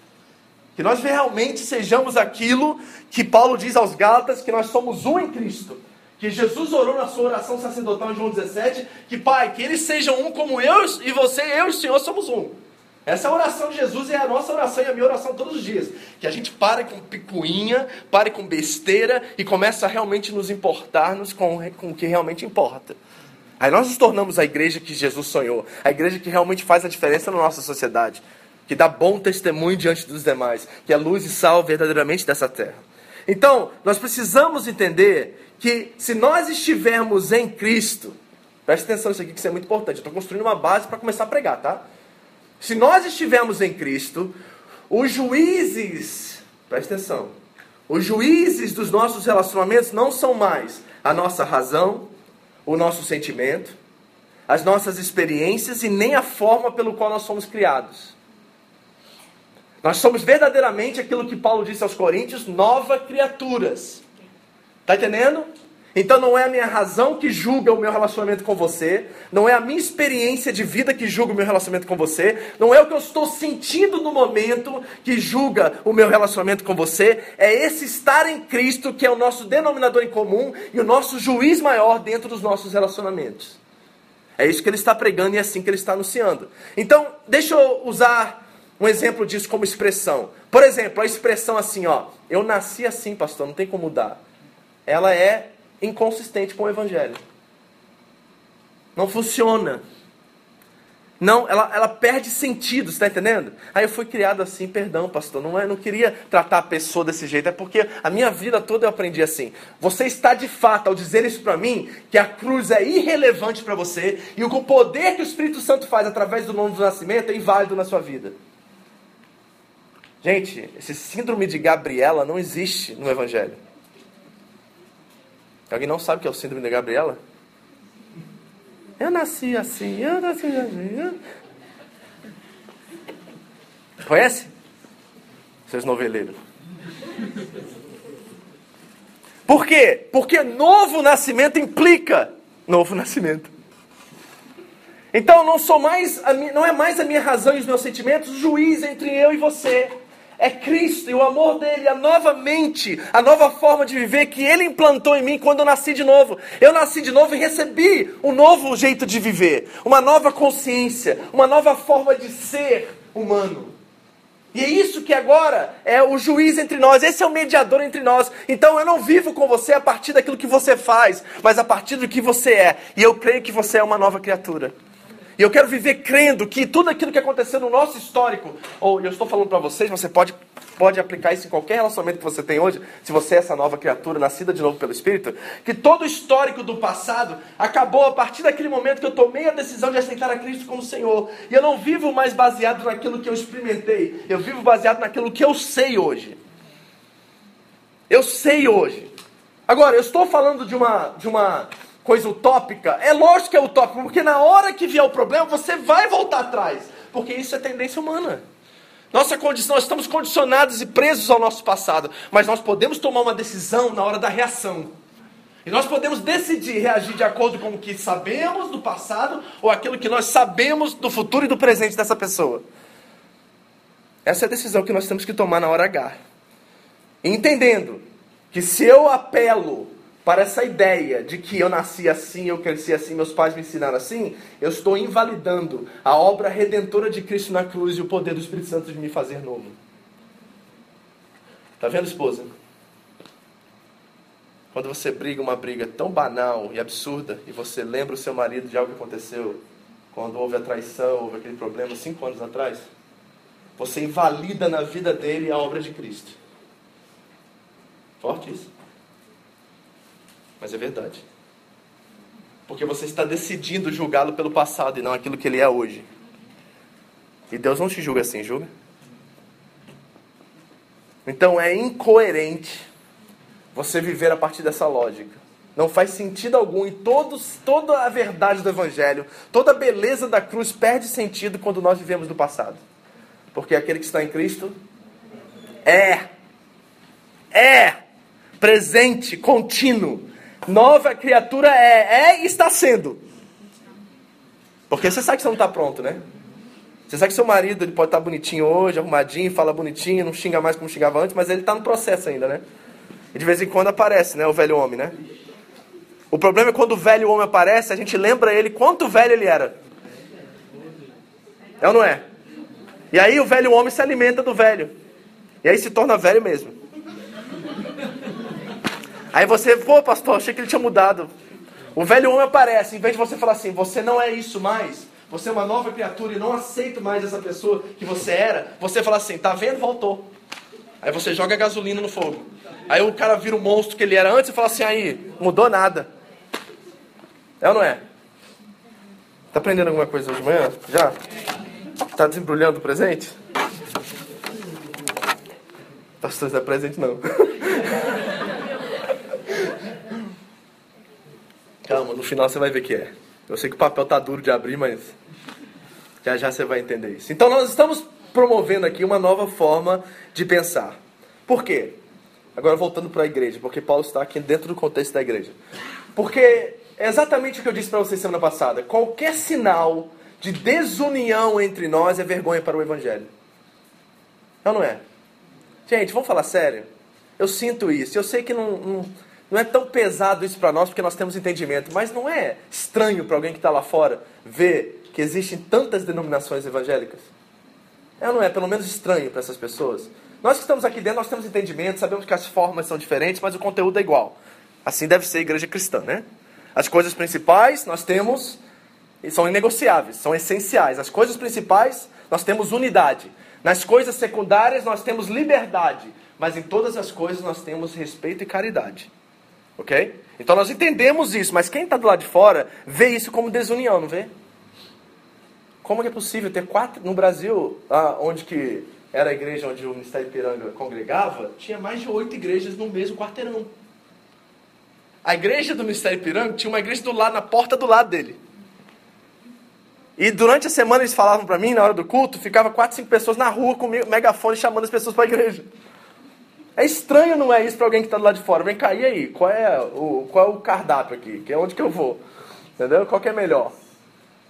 Que nós realmente sejamos aquilo que Paulo diz aos Gálatas, que nós somos um em Cristo. Que Jesus orou na sua oração sacerdotal em João 17, que Pai, que eles sejam um como eu e você, eu e o Senhor somos um. Essa oração de Jesus é a nossa oração e a minha oração todos os dias. Que a gente pare com picuinha, pare com besteira e comece a realmente nos importar-nos com, com o que realmente importa. Aí nós nos tornamos a igreja que Jesus sonhou, a igreja que realmente faz a diferença na nossa sociedade, que dá bom testemunho diante dos demais, que é luz e sal verdadeiramente dessa terra. Então, nós precisamos entender que se nós estivermos em Cristo, preste atenção nisso aqui que isso é muito importante. Eu estou construindo uma base para começar a pregar, tá? Se nós estivermos em Cristo, os juízes, preste atenção, os juízes dos nossos relacionamentos não são mais a nossa razão, o nosso sentimento, as nossas experiências e nem a forma pelo qual nós somos criados. Nós somos verdadeiramente aquilo que Paulo disse aos Coríntios, nova criaturas. Está entendendo? Então não é a minha razão que julga o meu relacionamento com você, não é a minha experiência de vida que julga o meu relacionamento com você, não é o que eu estou sentindo no momento que julga o meu relacionamento com você, é esse estar em Cristo que é o nosso denominador em comum e o nosso juiz maior dentro dos nossos relacionamentos. É isso que ele está pregando e é assim que ele está anunciando. Então, deixa eu usar um exemplo disso como expressão. Por exemplo, a expressão assim, ó, eu nasci assim, pastor, não tem como mudar. Ela é inconsistente com o Evangelho. Não funciona. Não, ela, ela perde sentido, está entendendo? Aí eu fui criado assim, perdão, pastor, não, é, não queria tratar a pessoa desse jeito, é porque a minha vida toda eu aprendi assim. Você está de fato, ao dizer isso para mim, que a cruz é irrelevante para você e o poder que o Espírito Santo faz através do nome do nascimento é inválido na sua vida. Gente, esse síndrome de Gabriela não existe no Evangelho. Alguém não sabe o que é o síndrome da Gabriela? Eu nasci assim, eu nasci assim. Eu... Conhece? Seus noveleiros. Por quê? Porque novo nascimento implica novo nascimento. Então não sou mais, não é mais a minha razão e os meus sentimentos juiz entre eu e você. É Cristo e o amor dele, a nova mente, a nova forma de viver que ele implantou em mim quando eu nasci de novo. Eu nasci de novo e recebi um novo jeito de viver, uma nova consciência, uma nova forma de ser humano. E é isso que agora é o juiz entre nós, esse é o mediador entre nós. Então eu não vivo com você a partir daquilo que você faz, mas a partir do que você é. E eu creio que você é uma nova criatura. E eu quero viver crendo que tudo aquilo que aconteceu no nosso histórico, ou eu estou falando para vocês, você pode, pode aplicar isso em qualquer relacionamento que você tem hoje, se você é essa nova criatura, nascida de novo pelo Espírito, que todo o histórico do passado acabou a partir daquele momento que eu tomei a decisão de aceitar a Cristo como Senhor. E eu não vivo mais baseado naquilo que eu experimentei, eu vivo baseado naquilo que eu sei hoje. Eu sei hoje. Agora, eu estou falando de uma, de uma coisa utópica? É lógico que é utópico, porque na hora que vier o problema, você vai voltar atrás. Porque isso é tendência humana. Nossa condição, nós estamos condicionados e presos ao nosso passado. Mas nós podemos tomar uma decisão na hora da reação. E nós podemos decidir reagir de acordo com o que sabemos do passado ou aquilo que nós sabemos do futuro e do presente dessa pessoa. Essa é a decisão que nós temos que tomar na hora H. Entendendo que se eu apelo para essa ideia de que eu nasci assim, eu cresci assim, meus pais me ensinaram assim, eu estou invalidando a obra redentora de Cristo na cruz e o poder do Espírito Santo de me fazer novo. Tá vendo, esposa? Quando você briga uma briga tão banal e absurda e você lembra o seu marido de algo que aconteceu quando houve a traição, houve aquele problema cinco anos atrás, você invalida na vida dele a obra de Cristo. Forte isso. Mas é verdade. Porque você está decidindo julgá-lo pelo passado e não aquilo que ele é hoje. E Deus não te julga assim, julga? Então é incoerente você viver a partir dessa lógica. Não faz sentido algum e todos, toda a verdade do Evangelho, toda a beleza da cruz perde sentido quando nós vivemos do passado. Porque aquele que está em Cristo é, é presente, contínuo, Nova criatura é, é e está sendo. Porque você sabe que você não está pronto, né? Você sabe que seu marido ele pode estar tá bonitinho hoje, arrumadinho, fala bonitinho, não xinga mais como xingava antes, mas ele está no processo ainda, né? E de vez em quando aparece, né? O velho homem, né? O problema é quando o velho homem aparece, a gente lembra ele quanto velho ele era. É ou não é? E aí o velho homem se alimenta do velho. E aí se torna velho mesmo. Aí você, pô, pastor, achei que ele tinha mudado. O velho homem aparece, em vez de você falar assim, você não é isso mais, você é uma nova criatura e não aceito mais essa pessoa que você era, você fala assim, tá vendo? Voltou. Aí você joga gasolina no fogo. Aí o cara vira o monstro que ele era antes e fala assim, aí, mudou nada. É ou não é? Tá aprendendo alguma coisa hoje de manhã? Já? Tá desembrulhando o presente? Pastor, não é presente não. [laughs] Calma, no final você vai ver que é. Eu sei que o papel tá duro de abrir, mas já já você vai entender isso. Então nós estamos promovendo aqui uma nova forma de pensar. Por quê? Agora voltando para a igreja, porque Paulo está aqui dentro do contexto da igreja. Porque é exatamente o que eu disse para vocês semana passada. Qualquer sinal de desunião entre nós é vergonha para o evangelho. Não, não é? Gente, vamos falar sério? Eu sinto isso. Eu sei que não, não não é tão pesado isso para nós porque nós temos entendimento, mas não é estranho para alguém que está lá fora ver que existem tantas denominações evangélicas? É ou não é? Pelo menos estranho para essas pessoas. Nós que estamos aqui dentro, nós temos entendimento, sabemos que as formas são diferentes, mas o conteúdo é igual. Assim deve ser a igreja cristã, né? As coisas principais nós temos, são inegociáveis, são essenciais. As coisas principais nós temos unidade. Nas coisas secundárias nós temos liberdade. Mas em todas as coisas nós temos respeito e caridade. Ok? Então nós entendemos isso, mas quem está do lado de fora vê isso como desunião, não vê? Como é possível ter quatro. No Brasil, onde que era a igreja onde o Ministério Ipiranga congregava, tinha mais de oito igrejas no mesmo quarteirão. A igreja do Ministério Ipiranga tinha uma igreja do lado, na porta do lado dele. E durante a semana eles falavam para mim, na hora do culto, ficava quatro, cinco pessoas na rua com megafone chamando as pessoas para a igreja. É estranho, não é isso para alguém que está do lado de fora? Vem cá, e aí? Qual é o, qual é o cardápio aqui? Que é onde que eu vou? Entendeu? Qual que é melhor?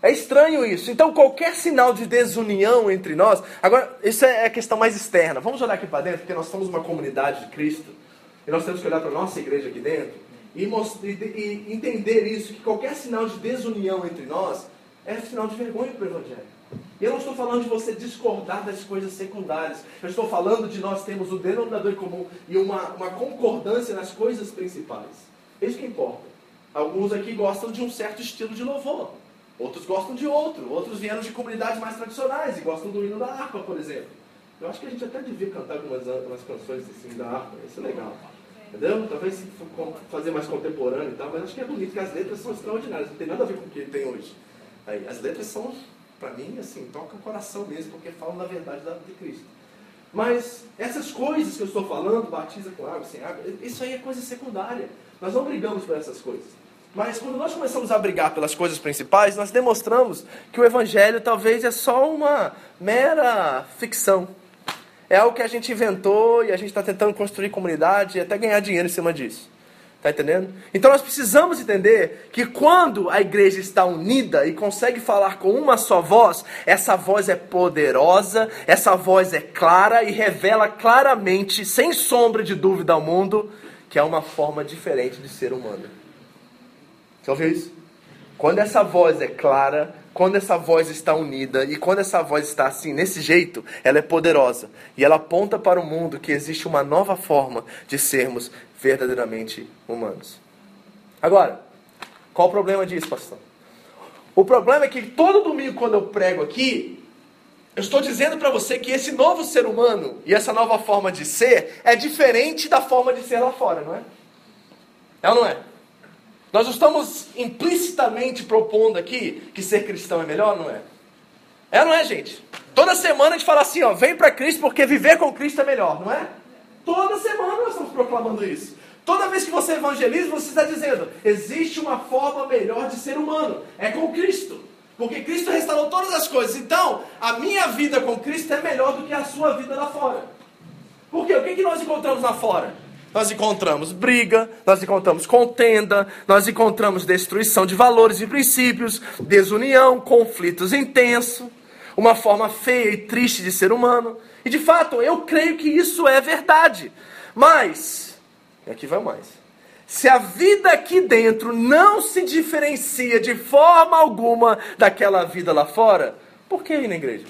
É estranho isso. Então, qualquer sinal de desunião entre nós. Agora, isso é a questão mais externa. Vamos olhar aqui para dentro, porque nós somos uma comunidade de Cristo. E nós temos que olhar para a nossa igreja aqui dentro e, e, e entender isso: que qualquer sinal de desunião entre nós é sinal de vergonha para o Evangelho. Eu não estou falando de você discordar das coisas secundárias. Eu estou falando de nós termos o denominador comum e uma, uma concordância nas coisas principais. É isso que importa. Alguns aqui gostam de um certo estilo de louvor. Outros gostam de outro. Outros vieram de comunidades mais tradicionais e gostam do hino da harpa, por exemplo. Eu acho que a gente até devia cantar algumas, algumas canções assim da harpa. Isso é legal. Entendeu? Talvez fazer mais contemporâneo e tal, mas acho que é bonito, porque as letras são extraordinárias. Não tem nada a ver com o que tem hoje. Aí, as letras são, para mim, assim, tocam o coração mesmo, porque falam da verdade de Cristo. Mas essas coisas que eu estou falando, batiza com água, sem água, isso aí é coisa secundária. Nós não brigamos por essas coisas. Mas quando nós começamos a brigar pelas coisas principais, nós demonstramos que o Evangelho talvez é só uma mera ficção. É algo que a gente inventou e a gente está tentando construir comunidade e até ganhar dinheiro em cima disso. Está entendendo? Então nós precisamos entender que quando a igreja está unida e consegue falar com uma só voz, essa voz é poderosa, essa voz é clara e revela claramente, sem sombra de dúvida ao mundo, que é uma forma diferente de ser humano. Você ouviu isso? Quando essa voz é clara, quando essa voz está unida e quando essa voz está assim, nesse jeito, ela é poderosa. E ela aponta para o mundo que existe uma nova forma de sermos verdadeiramente humanos. Agora, qual o problema disso, pastor? O problema é que todo domingo, quando eu prego aqui, eu estou dizendo para você que esse novo ser humano e essa nova forma de ser é diferente da forma de ser lá fora, não é? É ou não é? Nós estamos implicitamente propondo aqui que ser cristão é melhor, não é? É ou não é, gente? Toda semana a gente fala assim, ó, vem para Cristo porque viver com Cristo é melhor, não é? Toda semana nós estamos proclamando isso. Toda vez que você evangeliza, você está dizendo: existe uma forma melhor de ser humano. É com Cristo. Porque Cristo restaurou todas as coisas. Então, a minha vida com Cristo é melhor do que a sua vida lá fora. Por quê? O que, que nós encontramos lá fora? Nós encontramos briga, nós encontramos contenda, nós encontramos destruição de valores e princípios, desunião, conflitos intensos, uma forma feia e triste de ser humano. E [laughs] de fato, eu creio que isso é verdade. Mas, e aqui vai mais. Se a vida aqui dentro não se diferencia de forma alguma daquela vida lá fora, por que ir na igreja?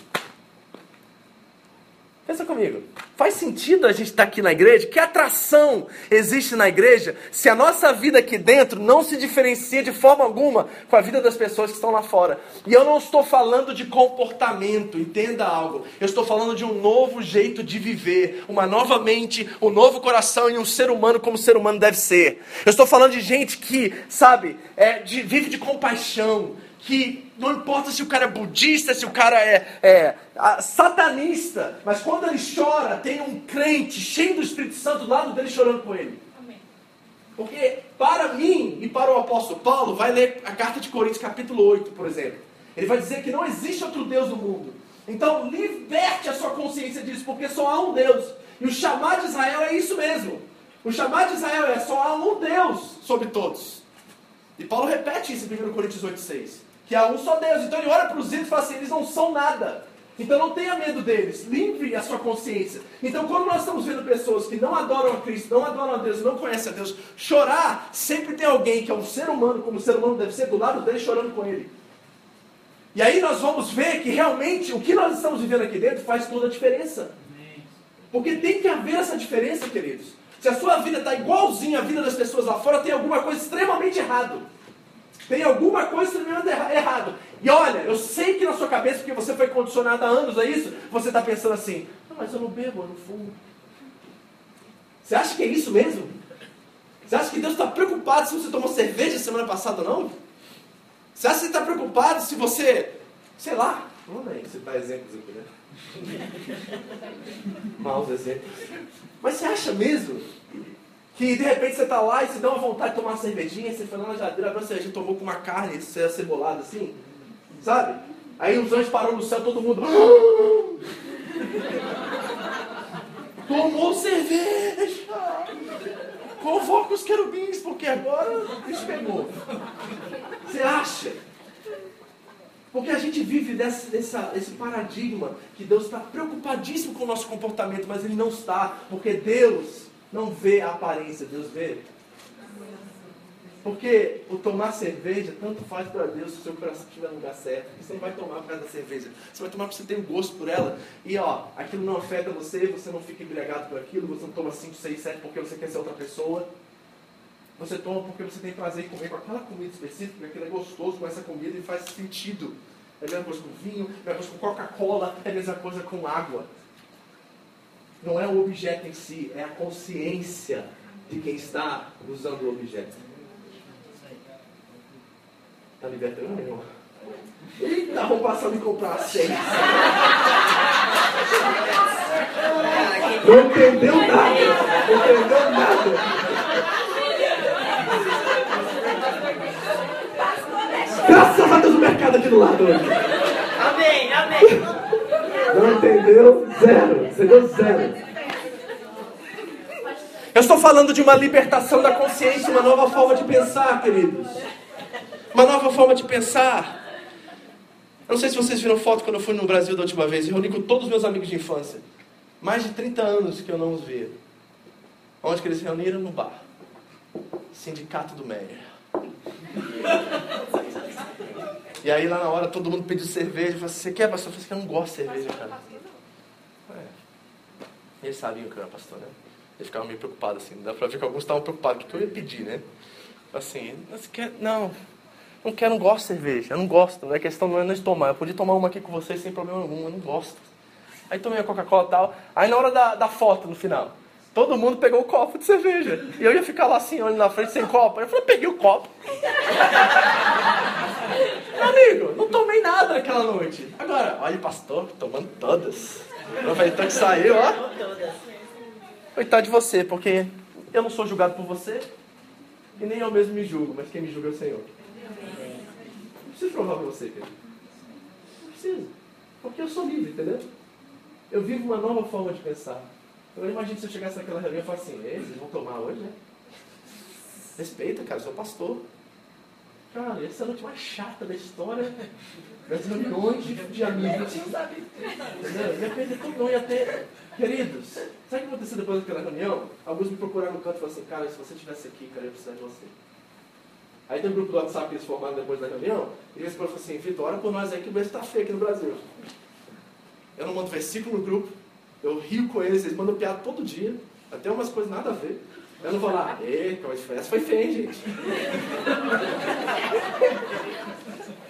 Pensa comigo. Faz sentido a gente estar aqui na igreja? Que atração existe na igreja se a nossa vida aqui dentro não se diferencia de forma alguma com a vida das pessoas que estão lá fora? E eu não estou falando de comportamento, entenda algo. Eu estou falando de um novo jeito de viver, uma nova mente, um novo coração e um ser humano como ser humano deve ser. Eu estou falando de gente que, sabe, é, de, vive de compaixão, que não importa se o cara é budista, se o cara é, é satanista, mas quando ele chora, tem um crente cheio do Espírito Santo do lado dele chorando com ele. Porque para mim e para o apóstolo Paulo, vai ler a carta de Coríntios, capítulo 8, por exemplo. Ele vai dizer que não existe outro Deus no mundo. Então, liberte a sua consciência disso, porque só há um Deus. E o chamado de Israel é isso mesmo. O chamado de Israel é só há um Deus sobre todos. E Paulo repete isso em 1 Coríntios 8, 6 que há um só Deus. Então ele olha para os ídolos e fala assim: eles não são nada. Então não tenha medo deles, limpe a sua consciência. Então, quando nós estamos vendo pessoas que não adoram a Cristo, não adoram a Deus, não conhecem a Deus, chorar, sempre tem alguém que é um ser humano, como o ser humano deve ser, do lado dele chorando com ele. E aí nós vamos ver que realmente o que nós estamos vivendo aqui dentro faz toda a diferença. Porque tem que haver essa diferença, queridos. Se a sua vida está igualzinha à vida das pessoas lá fora, tem alguma coisa extremamente errada. Tem alguma coisa tremenda errado. E olha, eu sei que na sua cabeça, porque você foi condicionado há anos a isso, você está pensando assim, não, mas eu não bebo, eu não fumo. Você acha que é isso mesmo? Você acha que Deus está preocupado se você tomou cerveja semana passada ou não? Você acha que está preocupado se você, sei lá, vamos aí citar exemplos aqui, né? [laughs] Maus exemplos. Mas você acha mesmo que de repente você está lá e você dá uma vontade de tomar uma cervejinha, você foi lá na geladeira, abriu a cerveja, tomou com uma carne, é cebolado assim, sabe? Aí os anjos pararam no céu, todo mundo. [laughs] Tomou cerveja! Convoca os querubins, porque agora o pegou. Você acha? Porque a gente vive dessa, desse paradigma que Deus está preocupadíssimo com o nosso comportamento, mas Ele não está, porque Deus não vê a aparência, Deus vê. Porque o tomar cerveja tanto faz para Deus se o seu coração estiver no lugar certo. Você não vai tomar por causa da cerveja. Você vai tomar porque você tem um gosto por ela. E ó, aquilo não afeta você, você não fica embriagado por aquilo, você não toma 5, 6, 7 porque você quer ser outra pessoa. Você toma porque você tem prazer em comer com aquela comida específica, porque aquilo é gostoso com essa comida e faz sentido. É a mesma coisa com vinho, é a mesma coisa com Coca-Cola, é a mesma coisa com água. Não é o objeto em si, é a consciência de quem está usando o objeto. Está libertando, irmão? Eita, vamos passar a comprar seis. Não entendeu nada. Não entendeu nada. Graças a Deus o mercado aqui do lado. Amém, amém. Não entendeu? Zero. Entendeu? Zero. Eu estou falando de uma libertação da consciência, uma nova forma de pensar, queridos. Uma nova forma de pensar. Eu não sei se vocês viram foto quando eu fui no Brasil da última vez. Eu reuni com todos os meus amigos de infância. Mais de 30 anos que eu não os via. Onde que eles se reuniram? No bar. Sindicato do Meyer. E aí lá na hora todo mundo pediu cerveja. Eu falei, você quer, pastor? Eu falei, eu não gosto de cerveja, cara. É. Eles sabiam que eu era pastor, né? Eles ficavam meio preocupados, assim. Dá pra ver que alguns estavam preocupados. O que eu ia pedir, né? Assim, você quer... Não, não quero, não gosto de cerveja. Eu não gosto. Não é questão não é de tomar. Eu podia tomar uma aqui com vocês sem problema algum. Eu não gosto. Aí tomei a Coca-Cola e tal. Aí na hora da, da foto, no final, todo mundo pegou o copo de cerveja. E eu ia ficar lá assim, olhando na frente, sem copo. Aí eu falei, peguei o copo. [laughs] Amigo, não tomei nada naquela noite. Agora, olha o pastor tomando todas. Aproveitou que saiu, ó. Coitado de você, porque eu não sou julgado por você. E nem eu mesmo me julgo, mas quem me julga é o Senhor. Não preciso provar pra você, querido. Não preciso. Porque eu sou livre, entendeu? Eu vivo uma nova forma de pensar. Agora imagine se eu chegasse naquela reunião e falasse assim, vocês vão tomar hoje, né? Respeita, cara, eu sou pastor. Cara, essa é a noite mais chata da história das reuniões de, amigos. Entendeu? Ia perder tudo, não ia ter. Queridos, sabe o que aconteceu depois daquela reunião? Alguns me procuraram no canto e falaram assim, cara, se você estivesse aqui, cara, eu preciso de você. Aí tem um grupo do WhatsApp que eles formaram depois da reunião, e eles falaram assim, Vitor, ora por nós aí que o berço está feio aqui no Brasil. Eu não mando versículo no grupo, eu rio com eles, eles mandam piada todo dia, até umas coisas nada a ver. Eu não vou lá, eita, essa foi feia, gente.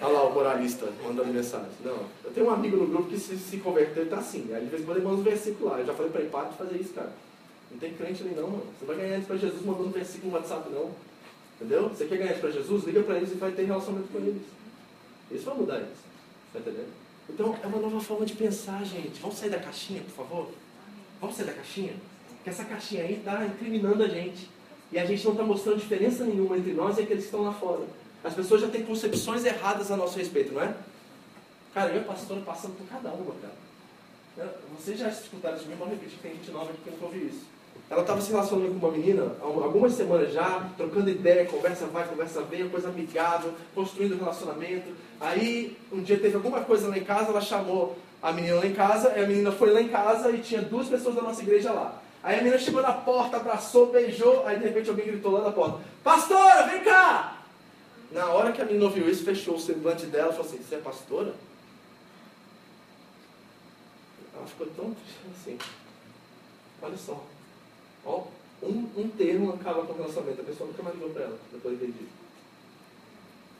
Olha lá o moralista mandando mensagem. Não, eu tenho um amigo no grupo que se, se converteu e tá assim. Aí de vez em quando ele manda lá. Eu já falei pra ele, para de fazer isso, cara. Não tem crente ali não, mano. Você vai ganhar isso pra Jesus mandando um versículo no WhatsApp, não. Entendeu? Você quer ganhar isso pra Jesus? Liga pra eles e vai ter relacionamento com eles. Isso vai mudar isso. Tá entendendo? Então, é uma nova forma de pensar, gente. Vamos sair da caixinha, por favor? Vamos sair da caixinha? Porque essa caixinha aí está incriminando a gente. E a gente não está mostrando diferença nenhuma entre nós e aqueles que estão lá fora. As pessoas já têm concepções erradas a nosso respeito, não é? Cara, eu e a pastora passando por cada uma, cara. Vocês já escutaram isso de mim, vamos repetir que tem gente nova aqui que nunca ouviu isso. Ela estava se relacionando com uma menina algumas semanas já, trocando ideia, conversa vai, conversa vem, coisa amigável, construindo relacionamento. Aí, um dia teve alguma coisa lá em casa, ela chamou a menina lá em casa, e a menina foi lá em casa e tinha duas pessoas da nossa igreja lá. Aí a menina chegou na porta, abraçou, beijou, aí de repente alguém gritou lá na porta: Pastora, vem cá! Na hora que a menina ouviu isso, fechou o semblante dela e falou assim: Você é pastora? Ela ficou tão assim. Olha só. Ó, um, um termo acaba com o relacionamento. A pessoa nunca mais ligou para ela, depois de entendi.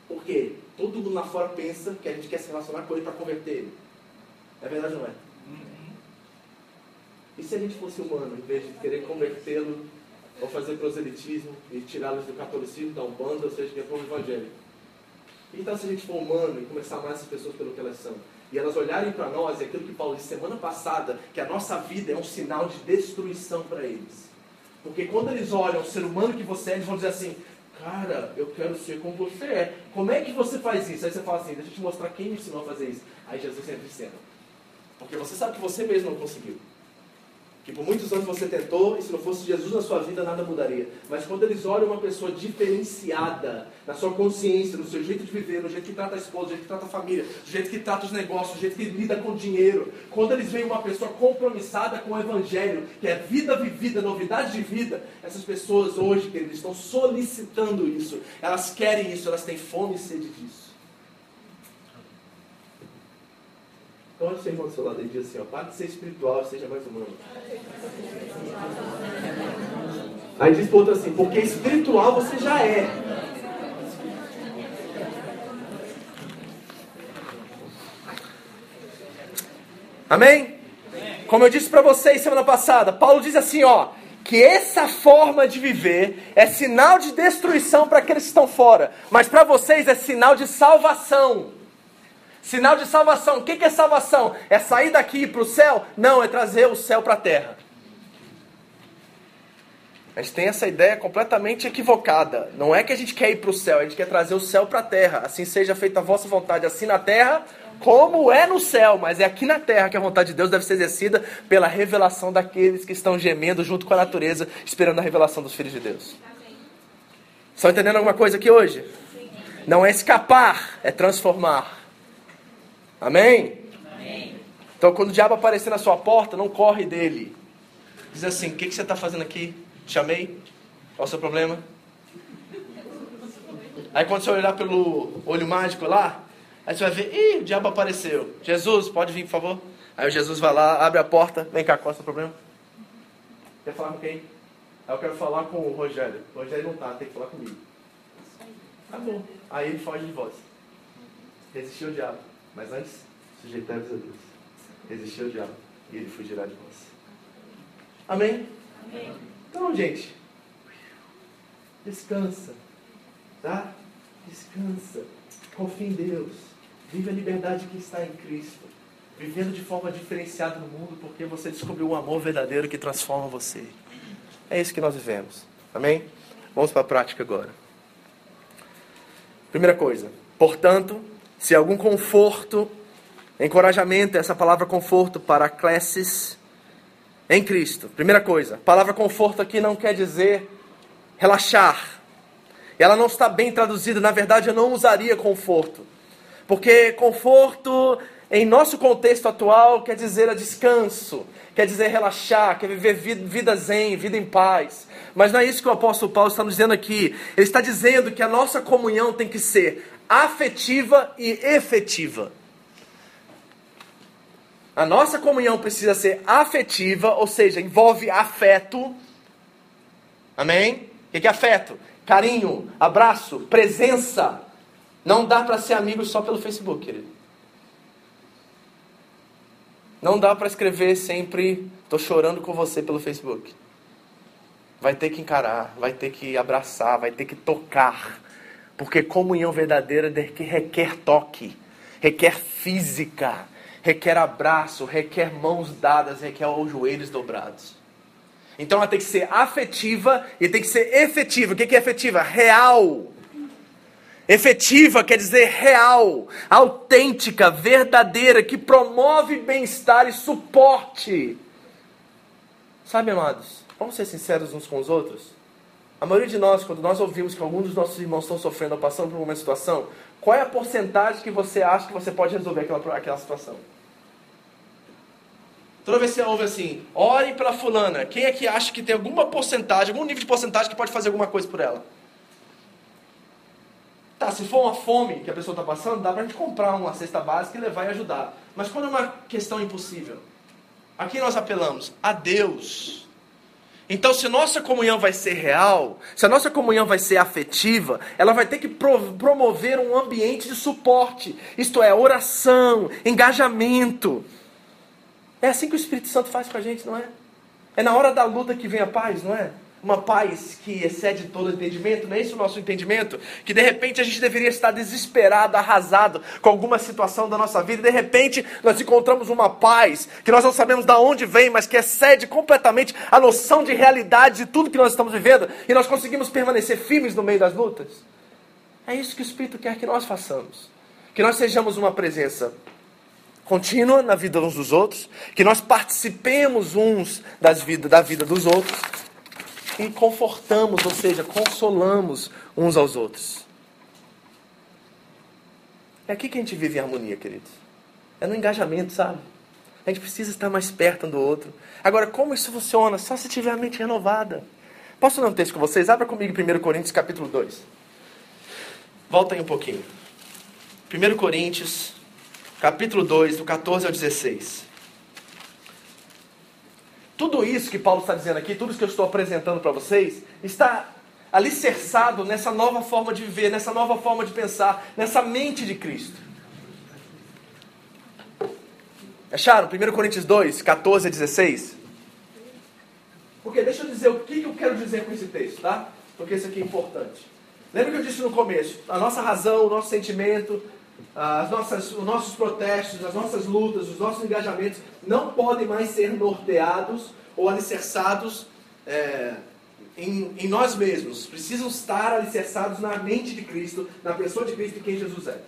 Por quê? Todo mundo lá fora pensa que a gente quer se relacionar com ele para converter ele. É verdade ou não é? E se a gente fosse humano, em vez de querer convertê-lo ou fazer proselitismo e tirá-los do catolicismo, da Umbanda, ou seja, que é evangélico? Então, se a gente for humano e começar a amar essas pessoas pelo que elas são, e elas olharem para nós, e aquilo que Paulo disse semana passada, que a nossa vida é um sinal de destruição para eles. Porque quando eles olham o ser humano que você é, eles vão dizer assim: Cara, eu quero ser como você é. Como é que você faz isso? Aí você fala assim: Deixa eu te mostrar quem me ensinou a fazer isso. Aí Jesus sempre ensina. Porque você sabe que você mesmo não conseguiu. Que por muitos anos você tentou e se não fosse Jesus na sua vida nada mudaria. Mas quando eles olham uma pessoa diferenciada na sua consciência, no seu jeito de viver, no jeito que trata a esposa, no jeito que trata a família, no jeito que trata os negócios, no jeito que lida com o dinheiro, quando eles veem uma pessoa compromissada com o Evangelho, que é vida vivida, novidade de vida, essas pessoas hoje, queridos, estão solicitando isso. Elas querem isso, elas têm fome e sede disso. Então, olha o seu irmão do seu lado e diz assim: ó, para de ser espiritual, seja mais humano. Aí diz pro outro assim, porque espiritual você já é. Amém? Como eu disse para vocês semana passada, Paulo diz assim, ó, que essa forma de viver é sinal de destruição para aqueles que estão fora, mas para vocês é sinal de salvação. Sinal de salvação. O que é salvação? É sair daqui para o céu? Não, é trazer o céu para a terra. A gente tem essa ideia completamente equivocada. Não é que a gente quer ir para o céu, a gente quer trazer o céu para a terra. Assim seja feita a vossa vontade, assim na terra como é no céu, mas é aqui na terra que a vontade de Deus deve ser exercida pela revelação daqueles que estão gemendo junto com a natureza, esperando a revelação dos filhos de Deus. Estão entendendo alguma coisa aqui hoje? Não é escapar, é transformar. Amém? Amém. Então, quando o diabo aparecer na sua porta, não corre dele. Diz assim: O que, que você está fazendo aqui? Chamei? Qual o seu problema? Aí, quando você olhar pelo olho mágico lá, aí você vai ver: Ih, o diabo apareceu. Jesus, pode vir, por favor? Aí o Jesus vai lá, abre a porta. Vem cá, qual é o seu problema? Quer falar com quem? Aí eu quero falar com o Rogério. O Rogério não tá, tem que falar comigo. Tá bom. Aí ele foge de voz. Resistiu o diabo. Mas antes, sujeitai-vos a Deus. Resistiu o diabo e ele fugirá de vós. Amém? Amém? Então, gente, descansa. Tá? Descansa. Confia em Deus. Vive a liberdade que está em Cristo. Vivendo de forma diferenciada no mundo, porque você descobriu um amor verdadeiro que transforma você. É isso que nós vivemos. Amém? Vamos para a prática agora. Primeira coisa. Portanto, se algum conforto, encorajamento, essa palavra conforto para classes em Cristo. Primeira coisa, palavra conforto aqui não quer dizer relaxar. Ela não está bem traduzida, na verdade eu não usaria conforto. Porque conforto em nosso contexto atual quer dizer a descanso, quer dizer relaxar, quer viver vida zen, vida em paz. Mas não é isso que o apóstolo Paulo está nos dizendo aqui. Ele está dizendo que a nossa comunhão tem que ser afetiva e efetiva. A nossa comunhão precisa ser afetiva, ou seja, envolve afeto. Amém? O que é afeto? Carinho, abraço, presença. Não dá para ser amigo só pelo Facebook, querido. Não dá para escrever sempre, estou chorando com você pelo Facebook. Vai ter que encarar, vai ter que abraçar, vai ter que tocar. Porque comunhão verdadeira requer toque, requer física, requer abraço, requer mãos dadas, requer os joelhos dobrados. Então ela tem que ser afetiva e tem que ser efetiva. O que é efetiva? Real. Efetiva quer dizer real, autêntica, verdadeira, que promove bem-estar e suporte. Sabe, amados, vamos ser sinceros uns com os outros? A maioria de nós, quando nós ouvimos que alguns dos nossos irmãos estão sofrendo ou passando por uma situação, qual é a porcentagem que você acha que você pode resolver aquela, aquela situação? Toda vez que você ouve assim, ore pela fulana, quem é que acha que tem alguma porcentagem, algum nível de porcentagem que pode fazer alguma coisa por ela? Tá, se for uma fome que a pessoa está passando, dá para a gente comprar uma cesta básica e levar e ajudar. Mas quando é uma questão impossível, a quem nós apelamos? A Deus. Então, se nossa comunhão vai ser real, se a nossa comunhão vai ser afetiva, ela vai ter que promover um ambiente de suporte, isto é, oração, engajamento. É assim que o Espírito Santo faz com a gente, não é? É na hora da luta que vem a paz, não é? Uma paz que excede todo entendimento, não é isso o nosso entendimento? Que de repente a gente deveria estar desesperado, arrasado com alguma situação da nossa vida, e de repente nós encontramos uma paz que nós não sabemos de onde vem, mas que excede completamente a noção de realidade de tudo que nós estamos vivendo, e nós conseguimos permanecer firmes no meio das lutas. É isso que o Espírito quer que nós façamos. Que nós sejamos uma presença contínua na vida uns dos outros, que nós participemos uns das vidas, da vida dos outros e confortamos, ou seja, consolamos uns aos outros. É aqui que a gente vive em harmonia, queridos. É no engajamento, sabe? A gente precisa estar mais perto um do outro. Agora, como isso funciona? Só se tiver a mente renovada. Posso ler um texto com vocês? Abra comigo em 1 Coríntios capítulo 2. Volta aí um pouquinho. 1 Coríntios, capítulo 2, do 14 ao 16. Tudo isso que Paulo está dizendo aqui, tudo isso que eu estou apresentando para vocês, está alicerçado nessa nova forma de viver, nessa nova forma de pensar, nessa mente de Cristo. Acharam? 1 Coríntios 2, 14 a 16. Porque deixa eu dizer o que eu quero dizer com esse texto, tá? Porque isso aqui é importante. Lembra que eu disse no começo? A nossa razão, o nosso sentimento, as nossas, os nossos protestos, as nossas lutas, os nossos engajamentos não podem mais ser norteados ou alicerçados é, em, em, nós mesmos. Precisam estar alicerçados na mente de Cristo, na pessoa de Cristo e quem Jesus é.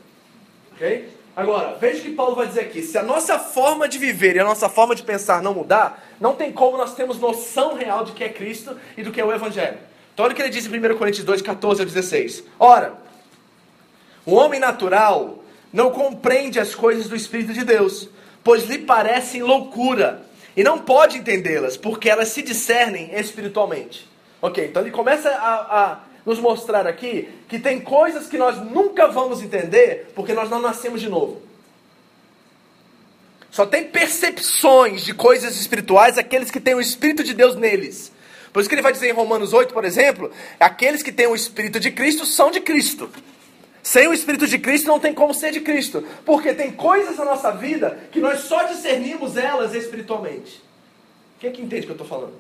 Ok? Agora, veja o que Paulo vai dizer aqui. Se a nossa forma de viver e a nossa forma de pensar não mudar, não tem como nós termos noção real de que é Cristo e do que é o Evangelho. Então olha o que ele diz em 1 Coríntios 2, 14 a 16. Ora, o homem natural não compreende as coisas do Espírito de Deus, pois lhe parecem loucura, e não pode entendê-las, porque elas se discernem espiritualmente. Ok, então ele começa a, a nos mostrar aqui que tem coisas que nós nunca vamos entender porque nós não nascemos de novo. Só tem percepções de coisas espirituais aqueles que têm o Espírito de Deus neles. Por isso que ele vai dizer em Romanos 8, por exemplo, aqueles que têm o Espírito de Cristo são de Cristo. Sem o Espírito de Cristo não tem como ser de Cristo. Porque tem coisas na nossa vida que nós só discernimos elas espiritualmente. Quem é que entende o que eu estou falando?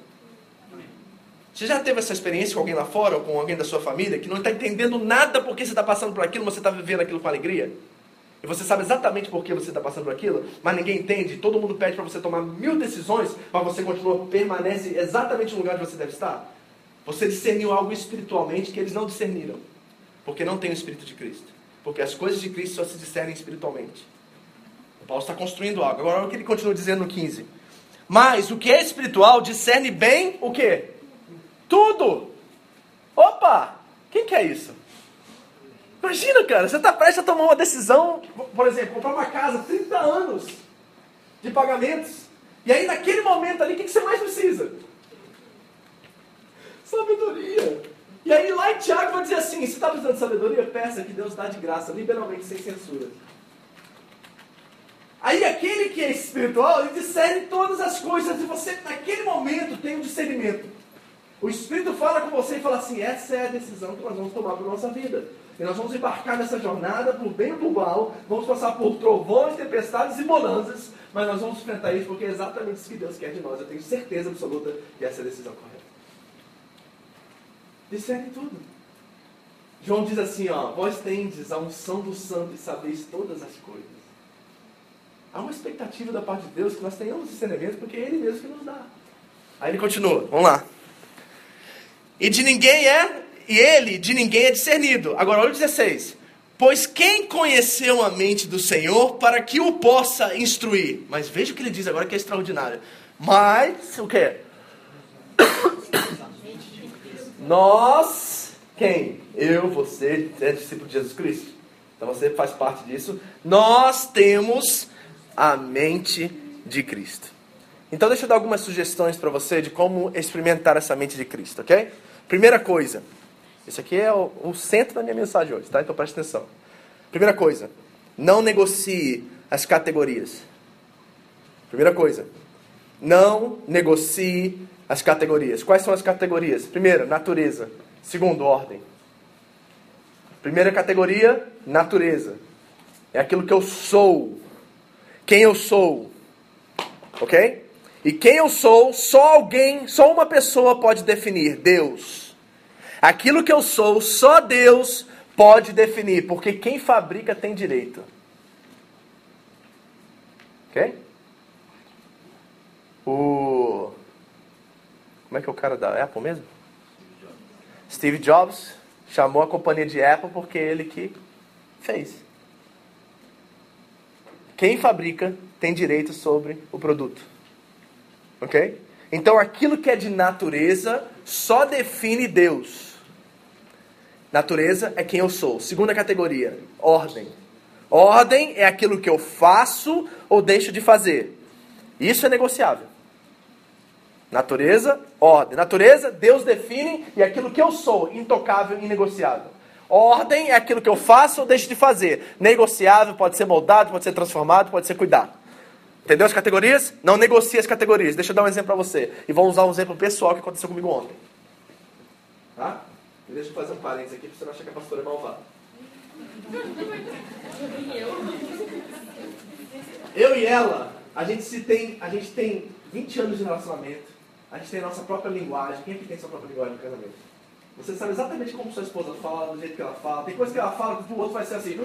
Você já teve essa experiência com alguém lá fora ou com alguém da sua família que não está entendendo nada porque você está passando por aquilo, mas você está vivendo aquilo com alegria? E você sabe exatamente por que você está passando por aquilo, mas ninguém entende. Todo mundo pede para você tomar mil decisões, mas você continua, permanece exatamente no lugar onde você deve estar. Você discerniu algo espiritualmente que eles não discerniram, porque não tem o Espírito de Cristo. Porque as coisas de Cristo só se discernem espiritualmente. O Paulo está construindo algo. Agora, olha o que ele continua dizendo no 15. Mas o que é espiritual discerne bem o que? Tudo. Opa! Quem que é isso? Imagina, cara, você está prestes a tomar uma decisão, por exemplo, comprar uma casa, 30 anos de pagamentos. E aí, naquele momento ali, o que você mais precisa? Sabedoria. E aí, lá em Tiago vai dizer assim: se está precisando de sabedoria, peça que Deus dá de graça, liberalmente, sem censura. Aí, aquele que é espiritual, ele discerne todas as coisas, e você, naquele momento, tem um discernimento. O Espírito fala com você e fala assim: essa é a decisão que nós vamos tomar para a nossa vida. E nós vamos embarcar nessa jornada por bem ou por mal, vamos passar por trovões, tempestades e bonanças, mas nós vamos enfrentar isso porque é exatamente isso que Deus quer de nós. Eu tenho certeza absoluta que essa é a decisão correta. Discerne tudo. João diz assim: ó, vós tendes a unção do santo e sabeis todas as coisas. Há uma expectativa da parte de Deus que nós tenhamos discernimento, porque é Ele mesmo que nos dá. Aí ele continua, vamos lá. E de ninguém é, e ele de ninguém é discernido. Agora olha o 16. Pois quem conheceu a mente do Senhor para que o possa instruir? Mas veja o que ele diz agora que é extraordinário. Mas, o que? Nós, quem? Eu, você, é discípulo de Jesus Cristo. Então você faz parte disso. Nós temos a mente de Cristo. Então deixa eu dar algumas sugestões para você de como experimentar essa mente de Cristo, ok? Primeira coisa, esse aqui é o, o centro da minha mensagem hoje, tá? Então preste atenção. Primeira coisa, não negocie as categorias. Primeira coisa, não negocie as categorias. Quais são as categorias? Primeiro, natureza. Segundo, ordem. Primeira categoria, natureza. É aquilo que eu sou. Quem eu sou. Ok? E quem eu sou, só alguém, só uma pessoa pode definir: Deus. Aquilo que eu sou, só Deus pode definir, porque quem fabrica tem direito. Ok? O. Como é que é o cara da Apple mesmo? Steve Jobs chamou a companhia de Apple porque ele que fez. Quem fabrica tem direito sobre o produto. Ok? Então aquilo que é de natureza só define Deus. Natureza é quem eu sou. Segunda categoria, ordem. Ordem é aquilo que eu faço ou deixo de fazer. Isso é negociável. Natureza, ordem. Natureza, Deus define e aquilo que eu sou, intocável e inegociável. Ordem é aquilo que eu faço ou deixo de fazer. Negociável, pode ser moldado, pode ser transformado, pode ser cuidado. Entendeu as categorias? Não negocie as categorias. Deixa eu dar um exemplo para você. E vamos usar um exemplo pessoal que aconteceu comigo ontem. Tá? Deixa eu fazer um parênteses aqui para você não achar que a pastora é malvada. Eu e ela, a gente se tem, a gente tem 20 anos de relacionamento. A gente tem a nossa própria linguagem. Quem é que tem sua própria linguagem no casamento? Você sabe exatamente como sua esposa fala, do jeito que ela fala. Tem coisa que ela fala que o outro vai ser assim.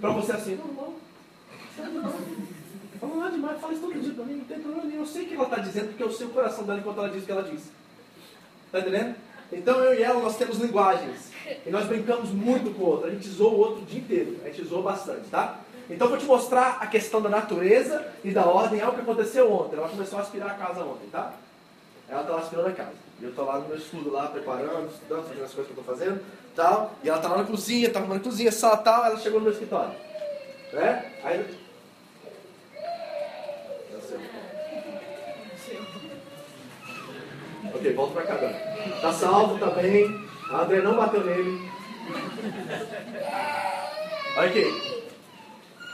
Pra você assim, não, não. Fala lá demais, fala isso todo dia pra mim, não tem problema nenhum. Eu sei o que ela está dizendo, porque eu sei o coração dela enquanto ela diz o que ela diz. Tá entendendo? Então eu e ela, nós temos linguagens. E nós brincamos muito com o outro. A gente zoa o outro o dia inteiro. A gente zoa bastante, tá? Então eu vou te mostrar a questão da natureza e da ordem. É o que aconteceu ontem. Ela começou a aspirar a casa ontem, tá? Ela está lá aspirando a casa. E eu estou lá no meu estudo, lá preparando, estudando, fazendo as coisas que eu estou fazendo, tal. E ela está lá na cozinha, está arrumando a cozinha, sala tal. Ela chegou no meu escritório. Né? Aí... Ok, volta pra cá. Tá salvo, tá bem. A André não bateu nele. Olha aqui.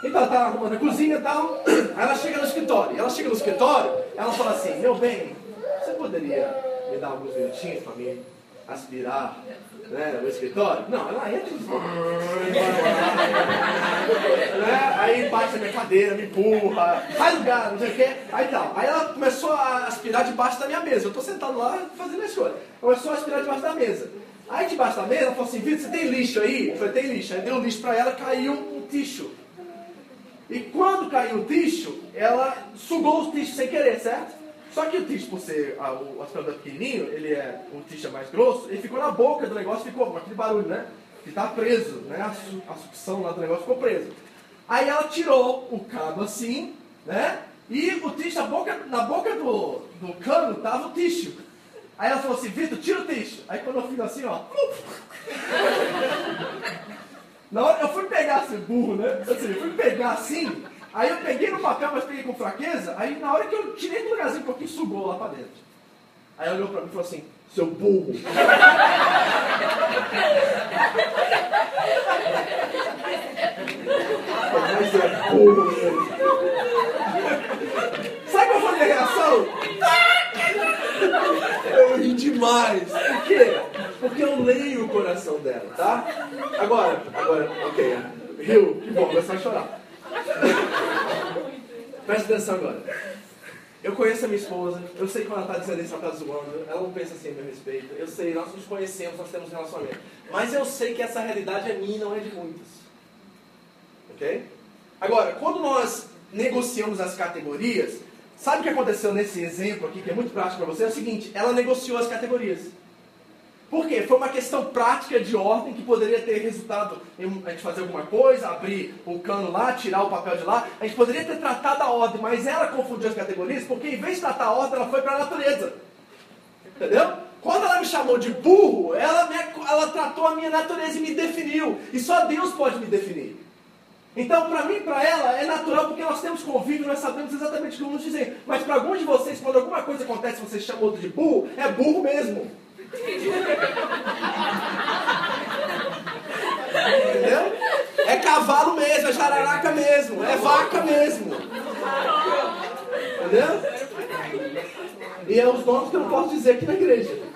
Então ela tá arrumando a cozinha e tal. Aí ela chega no escritório. Ela chega no escritório, ela fala assim, meu bem, poderia me dar alguns minutinhos para mim aspirar né, no escritório? Não, ela entra no né? Aí bate na minha cadeira, me empurra, sai lugar, não sei o quê. Aí tal. Aí ela começou a aspirar debaixo da minha mesa. Eu estou sentado lá fazendo as coisas. Começou a aspirar debaixo da mesa. Aí debaixo da mesa ela falou assim, Vitor, você tem lixo aí? Eu falei, tem lixo. Aí deu lixo para ela, caiu um ticho. E quando caiu o ticho, ela sugou o ticho sem querer, certo? Só que o ticho, por ser a, o aspirador pequenininho, ele é um ticho mais grosso, ele ficou na boca do negócio, ficou com aquele barulho, né? Que está preso, né? A, su, a sucção lá do negócio ficou preso. Aí ela tirou o cabo assim, né? E o ticho, na boca, na boca do, do cano, tava o ticho. Aí ela falou assim, Vitor, tira o ticho. Aí quando eu fiz assim, ó. [laughs] Na hora eu fui pegar assim, burro, né? Assim, eu fui pegar assim, aí eu peguei no papel, mas peguei com fraqueza, aí na hora que eu tirei do lugarzinho um pouquinho, sugou lá pra dentro. Aí ela olhou pra mim e falou assim, seu burro. Mas é burro mesmo. Sabe qual foi a minha reação? Eu ri demais. Por quê? Porque eu leio o coração dela, tá? Agora, agora, ok. Riu, que bom, começou a chorar. [laughs] Presta atenção agora. Eu conheço a minha esposa, eu sei quando ela está dizendo isso, ela está zoando, ela não pensa assim a meu respeito. Eu sei, nós nos conhecemos, nós temos um relacionamento. Mas eu sei que essa realidade é minha e não é de muitos. Ok? Agora, quando nós negociamos as categorias, sabe o que aconteceu nesse exemplo aqui, que é muito prático para você? É o seguinte, ela negociou as categorias. Por quê? Foi uma questão prática de ordem que poderia ter resultado em a gente fazer alguma coisa, abrir o cano lá, tirar o papel de lá. A gente poderia ter tratado a ordem, mas ela confundiu as categorias porque em vez de tratar a ordem, ela foi para a natureza. Entendeu? Quando ela me chamou de burro, ela, me, ela tratou a minha natureza e me definiu. E só Deus pode me definir. Então, para mim e para ela, é natural porque nós temos convívio, nós sabemos exatamente o que vamos dizer. Mas para alguns de vocês, quando alguma coisa acontece você chama outro de burro, é burro mesmo. Entendeu? É cavalo mesmo, é jararaca mesmo, é vaca mesmo. Entendeu? E é os nomes que eu não posso dizer aqui na igreja.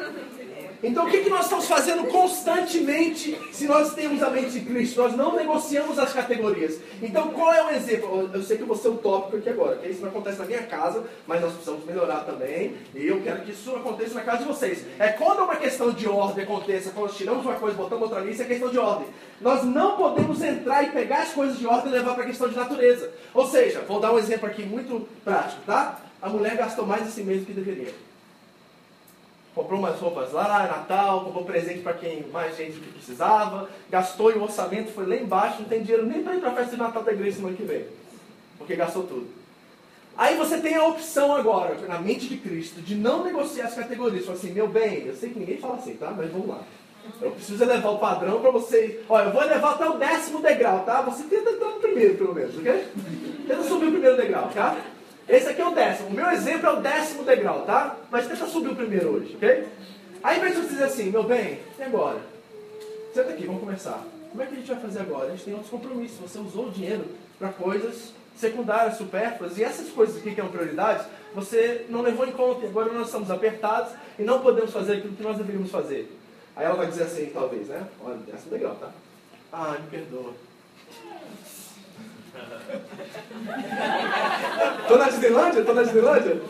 Então o que, que nós estamos fazendo constantemente se nós temos a mente de Cristo? Nós não negociamos as categorias. Então qual é o exemplo? Eu sei que eu vou ser um tópico aqui agora, que isso não acontece na minha casa, mas nós precisamos melhorar também. E eu quero que isso aconteça na casa de vocês. É quando uma questão de ordem aconteça, quando nós tiramos uma coisa e botamos outra ali, isso é questão de ordem. Nós não podemos entrar e pegar as coisas de ordem e levar para a questão de natureza. Ou seja, vou dar um exemplo aqui muito prático, tá? A mulher gastou mais esse mês do que deveria comprou umas roupas lá, Natal, comprou presente para quem mais gente que precisava, gastou e o orçamento foi lá embaixo, não tem dinheiro nem para ir para a festa de Natal da igreja semana que vem, porque gastou tudo. Aí você tem a opção agora, na mente de Cristo, de não negociar as categorias. Fala assim, meu bem, eu sei que ninguém fala assim, tá? Mas vamos lá. Eu preciso elevar o padrão para vocês. Olha, eu vou elevar até o décimo degrau, tá? Você tenta entrar no primeiro, pelo menos, ok? Tenta subir o primeiro degrau, tá? Esse aqui é o décimo. O meu exemplo é o décimo degrau, tá? Mas tenta subir o primeiro hoje, ok? Aí, vai você dizer assim, meu bem, e agora? Senta aqui, vamos começar. Como é que a gente vai fazer agora? A gente tem outros compromissos. Você usou o dinheiro para coisas secundárias, supérfluas, e essas coisas aqui que são prioridades, você não levou em conta, e agora nós estamos apertados e não podemos fazer aquilo que nós deveríamos fazer. Aí ela vai dizer assim, talvez, né? Olha, é legal, tá? Ah, me perdoa. Tô na Disneylândia? Tô na Disneylândia?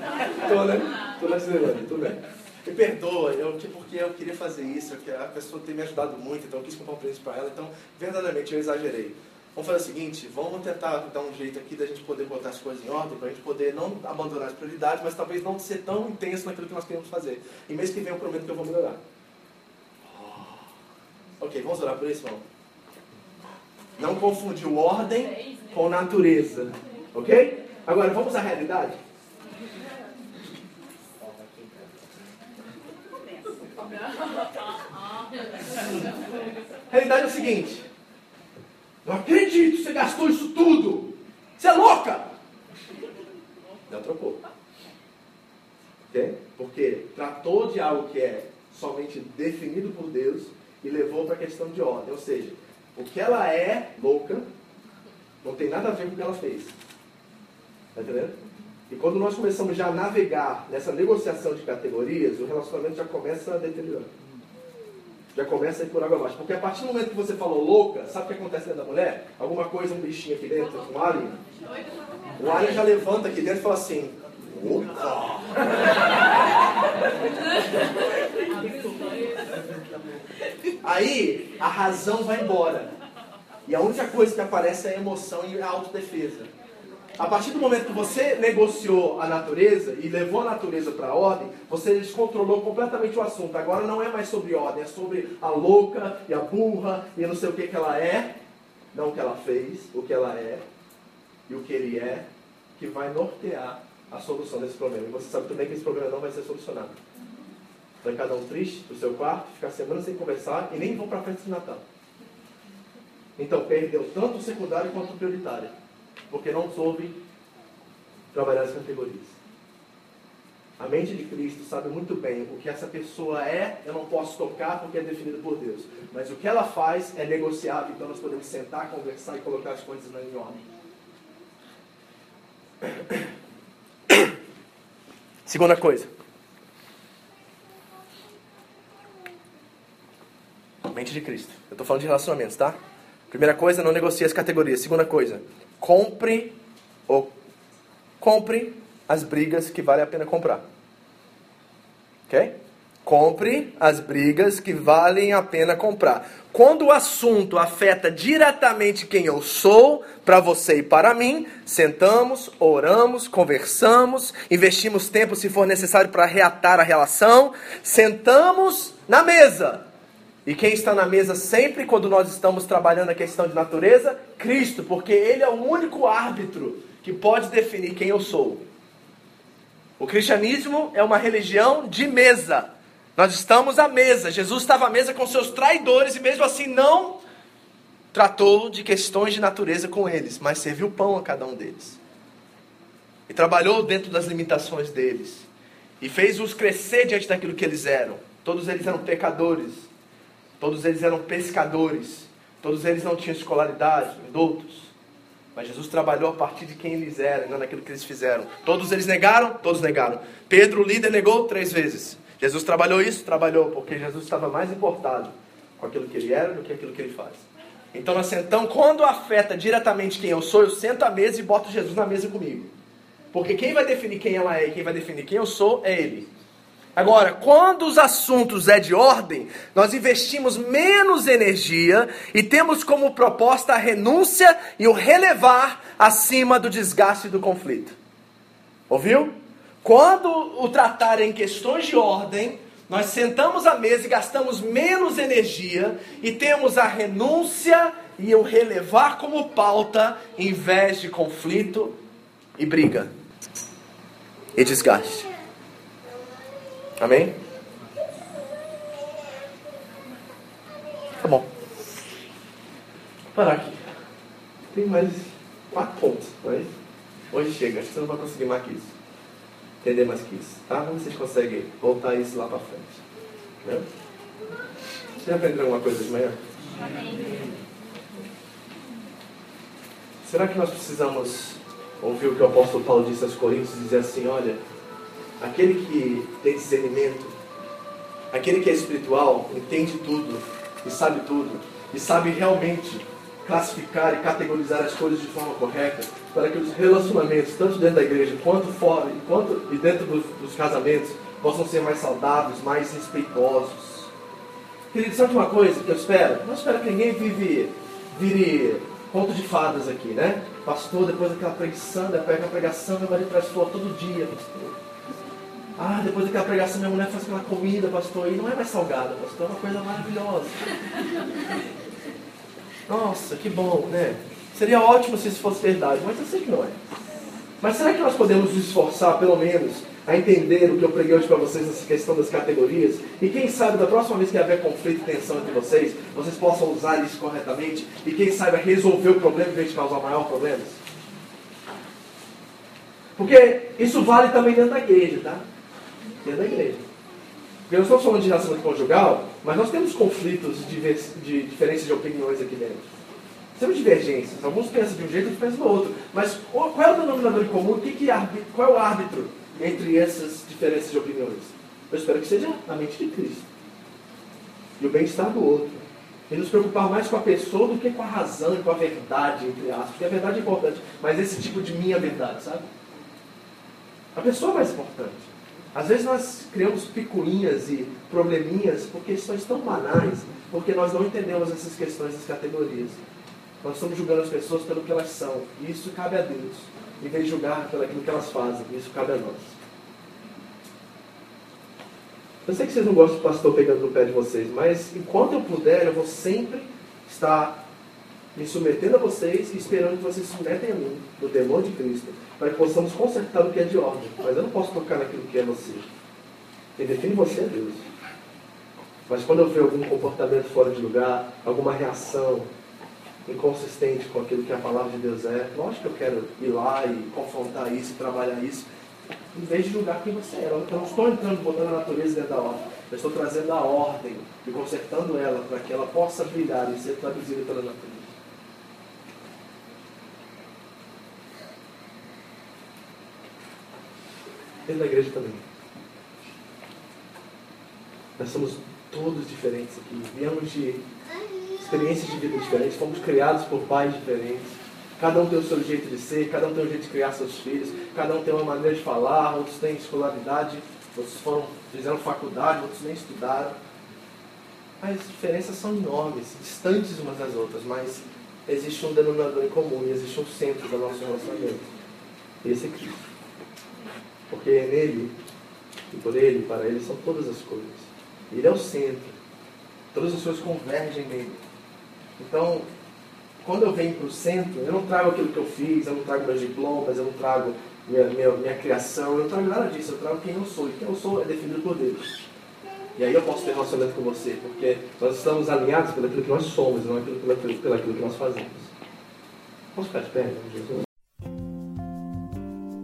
Tô, né? Tô na Disneylândia, tudo bem. Me perdoa, eu, porque eu queria fazer isso, a pessoa tem me ajudado muito, então eu quis comprar um presente para ela, então verdadeiramente eu exagerei. Vamos fazer o seguinte, vamos tentar dar um jeito aqui da gente poder botar as coisas em ordem, para a gente poder não abandonar as prioridades, mas talvez não ser tão intenso naquilo que nós queremos fazer. E mês que vem eu prometo que eu vou melhorar. Ok, vamos orar por isso, irmão? Não confundir ordem com natureza. Ok? Agora, vamos à realidade? A realidade é o seguinte: não acredito, você gastou isso tudo. Você é louca! Já trocou. Ok? Porque tratou de algo que é somente definido por Deus e levou para a questão de ordem. Ou seja, o que ela é louca não tem nada a ver com o que ela fez. Está entendendo? E quando nós começamos já a navegar nessa negociação de categorias, o relacionamento já começa a deteriorar. Já começa a ir por água abaixo. Porque a partir do momento que você falou louca, sabe o que acontece dentro da mulher? Alguma coisa, um bichinho aqui dentro, um alien. O alien já levanta aqui dentro e fala assim: louca! [laughs] Aí a razão vai embora. E a única coisa que aparece é a emoção e a autodefesa. A partir do momento que você negociou a natureza e levou a natureza para a ordem, você descontrolou completamente o assunto. Agora não é mais sobre ordem, é sobre a louca e a burra e não sei o que, que ela é, não o que ela fez, o que ela é e o que ele é, que vai nortear a solução desse problema. E você sabe também que esse problema não vai ser solucionado. Vai cada um triste pro seu quarto, ficar semanas sem conversar e nem vão para a festa de Natal. Então perdeu tanto o secundário quanto o prioritário, porque não soube trabalhar as categorias. A mente de Cristo sabe muito bem o que essa pessoa é, eu não posso tocar porque é definido por Deus. Mas o que ela faz é negociável, então nós podemos sentar, conversar e colocar as coisas em ordem. [coughs] Segunda coisa. Mente de Cristo. Eu estou falando de relacionamentos, tá? Primeira coisa, não negocie as categorias. Segunda coisa, compre ou compre as brigas que vale a pena comprar. Ok? Compre as brigas que valem a pena comprar. Quando o assunto afeta diretamente quem eu sou, para você e para mim, sentamos, oramos, conversamos, investimos tempo se for necessário para reatar a relação, sentamos na mesa e quem está na mesa sempre quando nós estamos trabalhando a questão de natureza? Cristo, porque Ele é o único árbitro que pode definir quem eu sou. O cristianismo é uma religião de mesa. Nós estamos à mesa. Jesus estava à mesa com seus traidores e mesmo assim não tratou de questões de natureza com eles, mas serviu pão a cada um deles. E trabalhou dentro das limitações deles. E fez-os crescer diante daquilo que eles eram. Todos eles eram pecadores Todos eles eram pescadores. Todos eles não tinham escolaridade, doutos. Mas Jesus trabalhou a partir de quem eles eram, não daquilo que eles fizeram. Todos eles negaram? Todos negaram. Pedro, o líder, negou três vezes. Jesus trabalhou isso? Trabalhou, porque Jesus estava mais importado com aquilo que ele era do que aquilo que ele faz. Então nós sentamos, quando afeta diretamente quem eu sou, eu sento à mesa e boto Jesus na mesa comigo. Porque quem vai definir quem ela é e quem vai definir quem eu sou é ele. Agora, quando os assuntos é de ordem, nós investimos menos energia e temos como proposta a renúncia e o relevar acima do desgaste do conflito. Ouviu? Quando o tratar em questões de ordem, nós sentamos à mesa e gastamos menos energia e temos a renúncia e o relevar como pauta em vez de conflito e briga e desgaste. Amém? Tá bom. Vou parar aqui. Tem mais quatro pontos, mas hoje chega. Acho que você não vai conseguir mais que isso. Entender mais que isso. Tá? Vamos ver se vocês conseguem voltar isso lá para frente. Né? Você aprendeu alguma coisa de manhã? Amém. Será que nós precisamos ouviu o que o apóstolo Paulo disse aos Coríntios, dizer assim, olha, aquele que tem discernimento, aquele que é espiritual, entende tudo e sabe tudo, e sabe realmente classificar e categorizar as coisas de forma correta, para que os relacionamentos, tanto dentro da igreja quanto fora, enquanto, e dentro dos, dos casamentos, possam ser mais saudáveis, mais respeitosos. Querido, sabe uma coisa que eu espero? Não espero que ninguém vive, vire conto de fadas aqui, né? Pastor, depois daquela pregação, daquela pregação, meu marido traz flor todo dia, pastor. Ah, depois daquela pregação, minha mulher faz aquela comida, pastor, e não é mais salgada, pastor, é uma coisa maravilhosa. Nossa, que bom, né? Seria ótimo se isso fosse verdade, mas eu sei que não é. Mas será que nós podemos nos esforçar, pelo menos, a entender o que eu preguei hoje para vocês nessa questão das categorias? E quem sabe, da próxima vez que haver conflito e tensão entre vocês, vocês possam usar isso corretamente e quem sabe resolver o problema em vez de causar maior problemas? Porque isso vale também dentro da igreja, tá? Dentro da igreja. Porque nós estamos falando de relacionamento conjugal, mas nós temos conflitos de, de diferenças de opiniões aqui dentro. Temos divergências. Alguns pensam de um jeito, outros pensam do outro. Mas qual é o denominador em comum? Que que qual é o árbitro entre essas diferenças de opiniões? Eu espero que seja a mente de Cristo. E o bem-estar do outro. E nos preocupar mais com a pessoa do que com a razão e com a verdade, entre aspas. Porque a verdade é importante, mas esse tipo de minha verdade, sabe? A pessoa é mais importante. Às vezes nós criamos picuinhas e probleminhas por questões tão banais, porque nós não entendemos essas questões das categorias. Nós estamos julgando as pessoas pelo que elas são, e isso cabe a Deus, em vez de julgar pelo que elas fazem, isso cabe a nós. Eu sei que vocês não gostam do pastor pegando no pé de vocês, mas enquanto eu puder, eu vou sempre estar me submetendo a vocês e esperando que vocês se submetem a mim, no temor de Cristo, para que possamos consertar o que é de ordem. Mas eu não posso tocar naquilo que é você. Quem define você é Deus. Mas quando eu vejo algum comportamento fora de lugar, alguma reação inconsistente com aquilo que a palavra de Deus é, lógico que eu quero ir lá e confrontar isso, trabalhar isso, em vez de julgar quem você é. Eu não estou entrando, botando a natureza dentro da ordem. Eu estou trazendo a ordem e consertando ela para que ela possa brilhar e ser traduzida pela natureza. Dentro da igreja também. Nós somos todos diferentes aqui. Viemos de experiências de vida diferentes, fomos criados por pais diferentes. Cada um tem o seu jeito de ser, cada um tem o jeito de criar seus filhos, cada um tem uma maneira de falar, outros têm escolaridade, outros foram, fizeram faculdade, outros nem estudaram. As diferenças são enormes, distantes umas das outras, mas existe um denominador em comum e existe um centro do nosso relacionamento. Esse é Cristo. Porque é nele, e por ele, para ele, são todas as coisas. Ele é o centro. Todas as coisas convergem nele. Então, quando eu venho para o centro, eu não trago aquilo que eu fiz, eu não trago meus diplomas, eu não trago minha, minha, minha criação, eu não trago nada disso, eu trago quem eu sou. E quem eu sou é definido por Deus. E aí eu posso ter relacionamento com você, porque nós estamos alinhados pelo que nós somos, não pelo, pelo, pelo aquilo que nós fazemos. Vamos ficar de pé, Jesus?